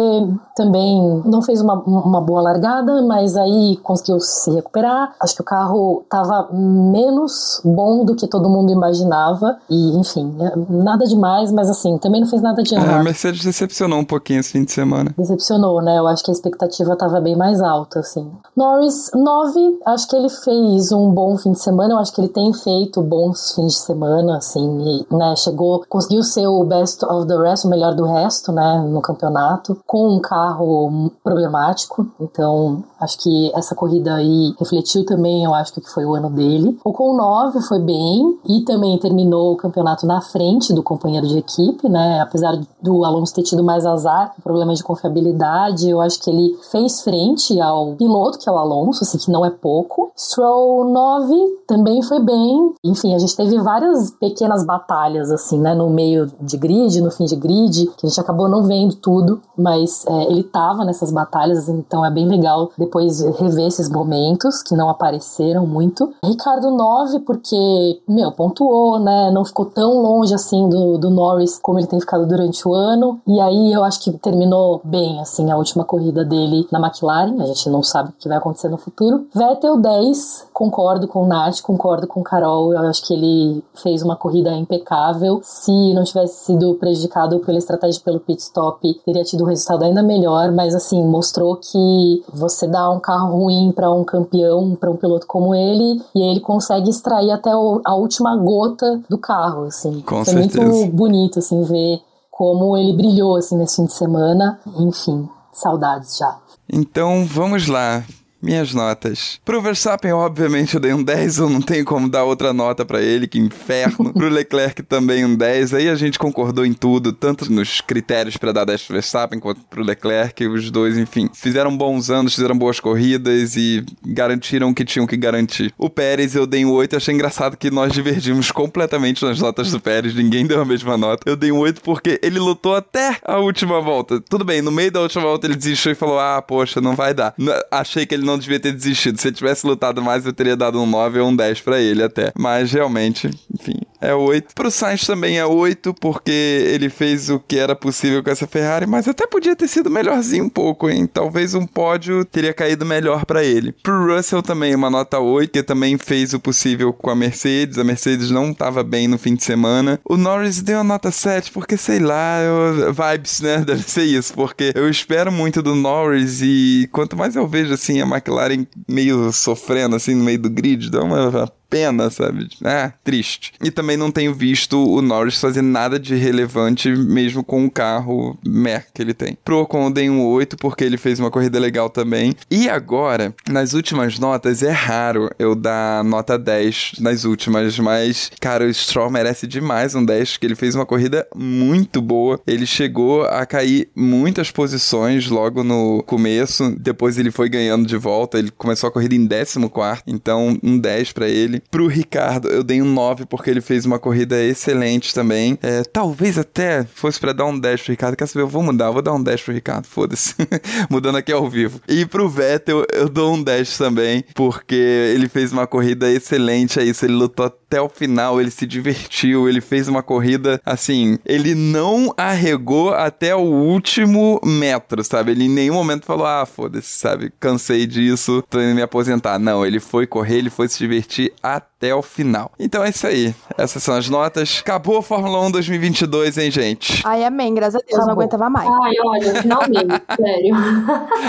também não fez uma, uma boa largada, mas aí conseguiu se recuperar. Acho que o carro estava menos bom do que todo mundo imaginava. E, enfim, é nada demais, mas assim, também não fez nada de Ah, a errado. Mercedes decepcionou um pouquinho esse fim de semana. Decepcionou, né? Eu acho que a expectativa estava bem mais alta, assim. Norris, 9. Acho que ele fez um bom fim de semana. Eu acho que ele tem feito bons fins de semana, assim. E, né, chegou, conseguiu ser o best of the rest, o melhor do resto, né, no campeonato, com um carro problemático. Então, acho que essa corrida aí refletiu também, eu acho que foi o ano dele. O com 9 foi bem e também terminou o campeonato na frente do companheiro de equipe, né? Apesar do Alonso ter tido mais azar, problemas de confiabilidade, eu acho que ele fez frente ao piloto, que é o Alonso, assim, que não é pouco. Stroll 9 também foi bem. Enfim, a gente teve várias pequenas batalhas, assim, né? No meio de grid, no fim de grid, que a gente acabou não vendo tudo, mas é, ele tava nessas batalhas, então é bem legal depois rever esses momentos que não apareceram muito. Ricardo 9, porque, meu, pontuou, né? Não ficou tão longe assim do, do Norris como ele tem ficado durante o ano. E aí eu acho que terminou bem, assim, a última corrida dele na McLaren. A gente não sabe o que vai acontecer no futuro. Vettel 10, concordo com o Nath, concordo com o Carol. Eu acho que ele fez uma corrida impecável. Se não tivesse sido prejudicado pela estratégia pelo pit stop, teria tido um resultado ainda melhor. Mas assim, mostrou que você dá um carro ruim para um campeão, para um piloto como ele, e ele consegue extrair até a última gota do carro, assim. Com Foi certeza. muito bonito, assim, ver como ele brilhou, assim, nesse fim de semana. Enfim, saudades já. Então, vamos lá. Minhas notas. Pro Verstappen, obviamente, eu dei um 10, eu não tenho como dar outra nota pra ele, que inferno. (laughs) Pro Leclerc também um 10. Aí a gente concordou em tudo, tanto nos critérios pra dar 10 pro Verstappen quanto pro Leclerc. Os dois, enfim, fizeram bons anos, fizeram boas corridas e garantiram o que tinham que garantir. O Pérez eu dei um 8, achei engraçado que nós divergimos completamente nas notas do Pérez, ninguém deu a mesma nota. Eu dei um 8 porque ele lutou até a última volta. Tudo bem, no meio da última volta ele desistiu e falou: Ah, poxa, não vai dar. Achei que ele não devia ter desistido. Se ele tivesse lutado mais, eu teria dado um 9 ou um 10 pra ele até. Mas realmente, enfim, é 8. Pro Sainz também é 8, porque ele fez o que era possível com essa Ferrari, mas até podia ter sido melhorzinho um pouco, hein? Talvez um pódio teria caído melhor para ele. Pro Russell também uma nota 8, que também fez o possível com a Mercedes. A Mercedes não tava bem no fim de semana. O Norris deu a nota 7, porque sei lá, eu, vibes, né? (laughs) Deve ser isso, porque eu espero muito do Norris e quanto mais eu vejo assim a McLaren meio sofrendo assim no meio do grid, dá uma pena, sabe? É, triste. E também não tenho visto o Norris fazer nada de relevante, mesmo com o carro meh que ele tem. Pro Ocon eu dei um 8, porque ele fez uma corrida legal também. E agora, nas últimas notas, é raro eu dar nota 10 nas últimas, mas, cara, o Stroll merece demais um 10, porque ele fez uma corrida muito boa. Ele chegou a cair muitas posições logo no começo, depois ele foi ganhando de volta, ele começou a corrida em 14, então um 10 para ele. Pro Ricardo, eu dei um 9 porque ele fez uma corrida excelente também. É, talvez até fosse para dar um 10 pro Ricardo. Quer saber? Eu vou mudar, eu vou dar um 10 pro Ricardo, foda-se. (laughs) Mudando aqui ao vivo. E pro Vettel, eu dou um 10 também, porque ele fez uma corrida excelente, é isso. Ele lutou até o final, ele se divertiu, ele fez uma corrida assim. Ele não arregou até o último metro, sabe? Ele em nenhum momento falou, ah, foda-se, sabe? Cansei disso, tô indo me aposentar. Não, ele foi correr, ele foi se divertir até o final. Então é isso aí. Essas são as notas. Acabou a Fórmula 1 2022, hein, gente? Ai, amém, graças a Deus, Acabou. não aguentava mais. Ai, olha, finalmente, (laughs) sério.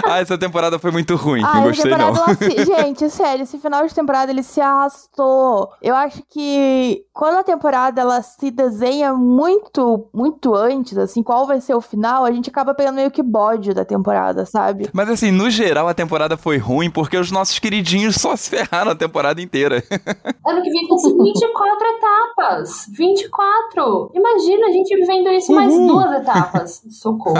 Ah, essa temporada foi muito ruim. Ai, não a gostei, não. (laughs) Gente, sério, esse final de temporada ele se arrastou. Eu acho que quando a temporada ela se desenha muito, muito antes, assim, qual vai ser o final, a gente acaba pegando meio que bode da temporada, sabe? Mas assim, no geral a temporada foi ruim porque os nossos queridinhos só se ferraram a temporada inteira. (laughs) Ano que vem tem 24 etapas. 24. Imagina a gente vivendo isso mais duas etapas. (laughs) Socorro.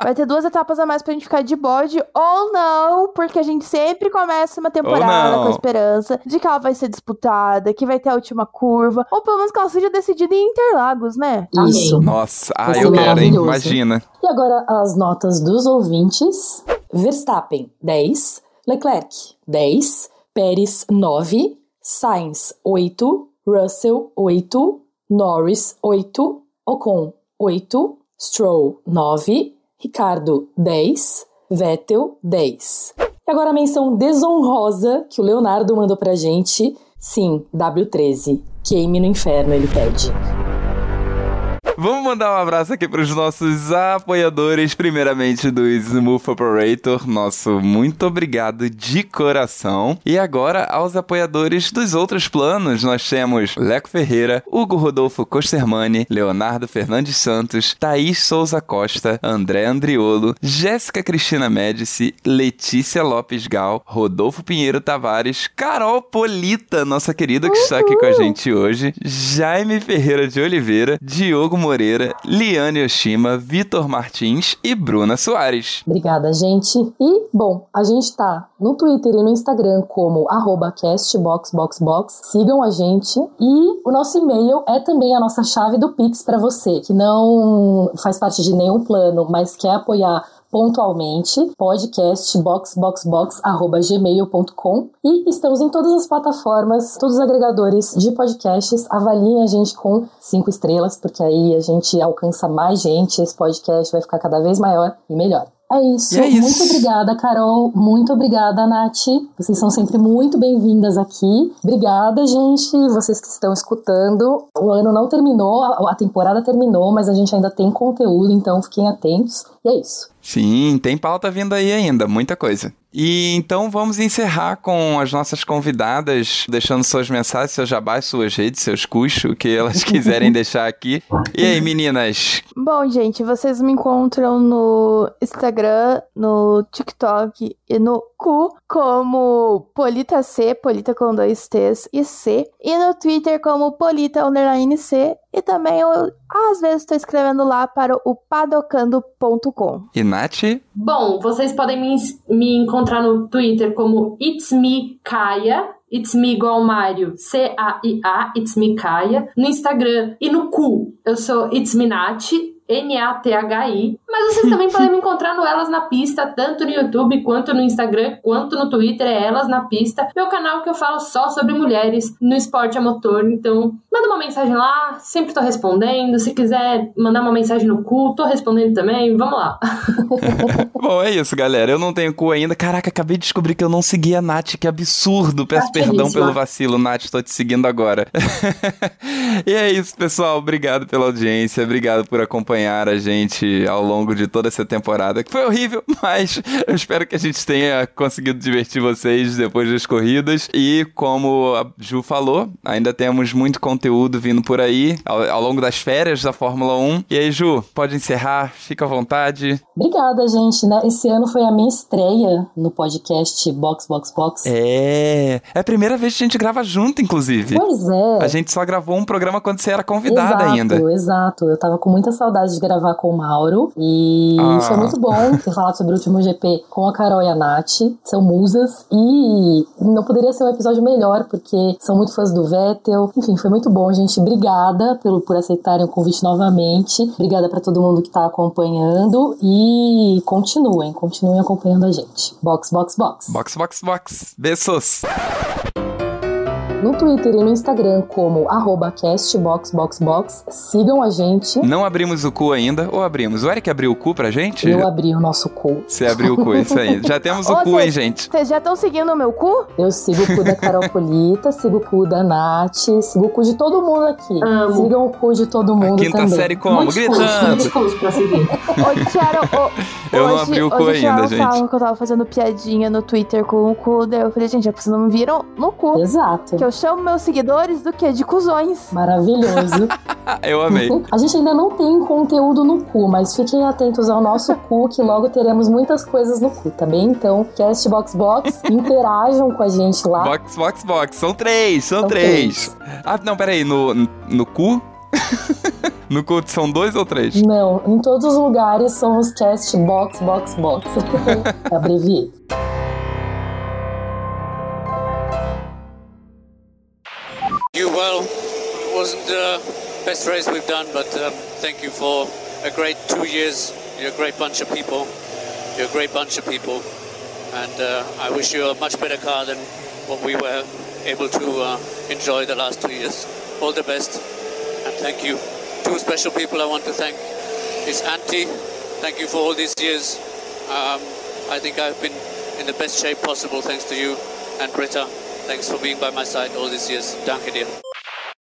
Vai ter duas etapas a mais pra gente ficar de bode ou não, porque a gente sempre começa uma temporada com a esperança de que ela vai ser disputada, que vai ter a última curva, ou pelo menos que ela seja decidida em Interlagos, né? Isso. Nossa, ah, eu quero, hein? Imagina. E agora as notas dos ouvintes. Verstappen, 10. Leclerc, 10. Pérez, 9. Sainz, 8. Russell, 8. Norris, 8. Ocon, 8. Stroll, 9. Ricardo, 10. Vettel, 10. E agora a menção desonrosa que o Leonardo mandou pra gente. Sim, W13. Queime no inferno, ele pede. Vamos mandar um abraço aqui para os nossos apoiadores, primeiramente do Smooth Operator, nosso muito obrigado de coração. E agora aos apoiadores dos outros planos, nós temos Leco Ferreira, Hugo Rodolfo Costermani, Leonardo Fernandes Santos, Thaís Souza Costa, André Andriolo, Jéssica Cristina Médici, Letícia Lopes Gal, Rodolfo Pinheiro Tavares, Carol Polita, nossa querida que está aqui com a gente hoje, Jaime Ferreira de Oliveira, Diogo Moreira, Liane Oshima, Vitor Martins e Bruna Soares. Obrigada, gente. E, bom, a gente tá no Twitter e no Instagram como castboxboxbox. Sigam a gente. E o nosso e-mail é também a nossa chave do Pix para você, que não faz parte de nenhum plano, mas quer apoiar pontualmente, podcastboxboxbox.gmail.com e estamos em todas as plataformas, todos os agregadores de podcasts. Avaliem a gente com cinco estrelas, porque aí a gente alcança mais gente, esse podcast vai ficar cada vez maior e melhor. É isso. É isso. Muito obrigada, Carol. Muito obrigada, Nath. Vocês são sempre muito bem-vindas aqui. Obrigada, gente. Vocês que estão escutando. O ano não terminou, a a temporada terminou, mas a gente ainda tem conteúdo, então fiquem atentos. E é isso. Sim, tem pauta vindo aí ainda, muita coisa. E então vamos encerrar com as nossas convidadas, deixando suas mensagens, seus jabás, suas redes, seus custos, o que elas (laughs) quiserem deixar aqui. E aí, meninas? Bom, gente, vocês me encontram no Instagram, no TikTok e no Cu como Polita C, Polita com dois T's e C. E no Twitter como Polita underline C. E também eu, às vezes, estou escrevendo lá para o padocando.com. E Nath? Bom, vocês podem me, me encontrar no Twitter como It's Me Kaia. It's Me igual Mário, C-A-I-A, It's Me Kaia. No Instagram e no cu, eu sou It's Me Nath, N-A-T-H-I. Mas vocês também podem me encontrar no Elas na Pista, tanto no YouTube, quanto no Instagram, quanto no Twitter, é Elas na Pista. Meu canal que eu falo só sobre mulheres no esporte a motor. Então, manda uma mensagem lá, sempre tô respondendo. Se quiser mandar uma mensagem no cu, tô respondendo também. Vamos lá. (laughs) Bom, é isso, galera. Eu não tenho cu ainda. Caraca, acabei de descobrir que eu não segui a Nath. Que absurdo. Peço Ah, perdão pelo vacilo, Nath. Tô te seguindo agora. (laughs) e é isso, pessoal. Obrigado pela audiência. Obrigado por acompanhar a gente ao longo de toda essa temporada. Que foi horrível, (laughs) mas eu espero que a gente tenha conseguido divertir vocês depois das corridas. E como a Ju falou, ainda temos muito conteúdo vindo por aí ao, ao longo das férias da Fórmula 1. E aí, Ju, pode encerrar. Fica à vontade. Obrigada, gente, né? Esse ano foi a minha estreia no podcast Box Box Box. É. É a primeira vez que a gente grava junto, inclusive. Pois é. A gente só gravou um programa quando você era convidada exato, ainda. Exato, eu tava com muita saudade de gravar com o Mauro e Ah. foi muito bom ter falado sobre o último GP com a Carol e a Nath, são musas e não poderia ser um episódio melhor porque são muito fãs do Vettel. Enfim, foi muito bom, gente. Obrigada pelo, por aceitarem o convite novamente. Obrigada pra todo mundo que tá acompanhando e continuem, continuem acompanhando a gente. Box, box, box. Box, box, box. Beijos. No Twitter e no Instagram como arroba castboxboxbox. Sigam a gente. Não abrimos o cu ainda, ou abrimos? O Eric abriu o cu pra gente? Eu abri o nosso cu. Você abriu o cu, isso aí. Já temos o Ô, cu, cê- hein, gente? Vocês já estão seguindo o meu cu? Eu sigo o cu da Carol Polita, (laughs) sigo o cu da Nath, sigo o cu de todo mundo aqui. Amo. Sigam o cu de todo mundo quinta também. série como? Muitos Gritando. muitos cursos pra seguir. (laughs) Ô, Tiaram, ô, Eu não hoje, abri o cu hoje ainda, gente. que eu tava fazendo piadinha no Twitter com o cu, daí eu falei, gente, é porque vocês não me viram no cu. Exato. Que eu chamo meus seguidores do quê? De cuzões. Maravilhoso. (laughs) Eu amei. A gente ainda não tem conteúdo no cu, mas fiquem atentos ao nosso cu, que logo teremos muitas coisas no cu, tá bem? Então, castboxbox, (laughs) interajam com a gente lá. Box, box, box. São três, são, São três. Ah, não, peraí. No, no cu? (laughs) no cu são dois ou três? Não, em todos os lugares somos castboxboxbox. Abreviei. Well, it wasn't the best race we've done, but um, thank you for a great two years. You're a great bunch of people. You're a great bunch of people, and uh, I wish you a much better car than what we were able to uh, enjoy the last two years. All the best, and thank you. Two special people I want to thank is Auntie. Thank you for all these years. Um, I think I've been in the best shape possible thanks to you, and Britta. Thanks for being by my side all these years. Danke dir.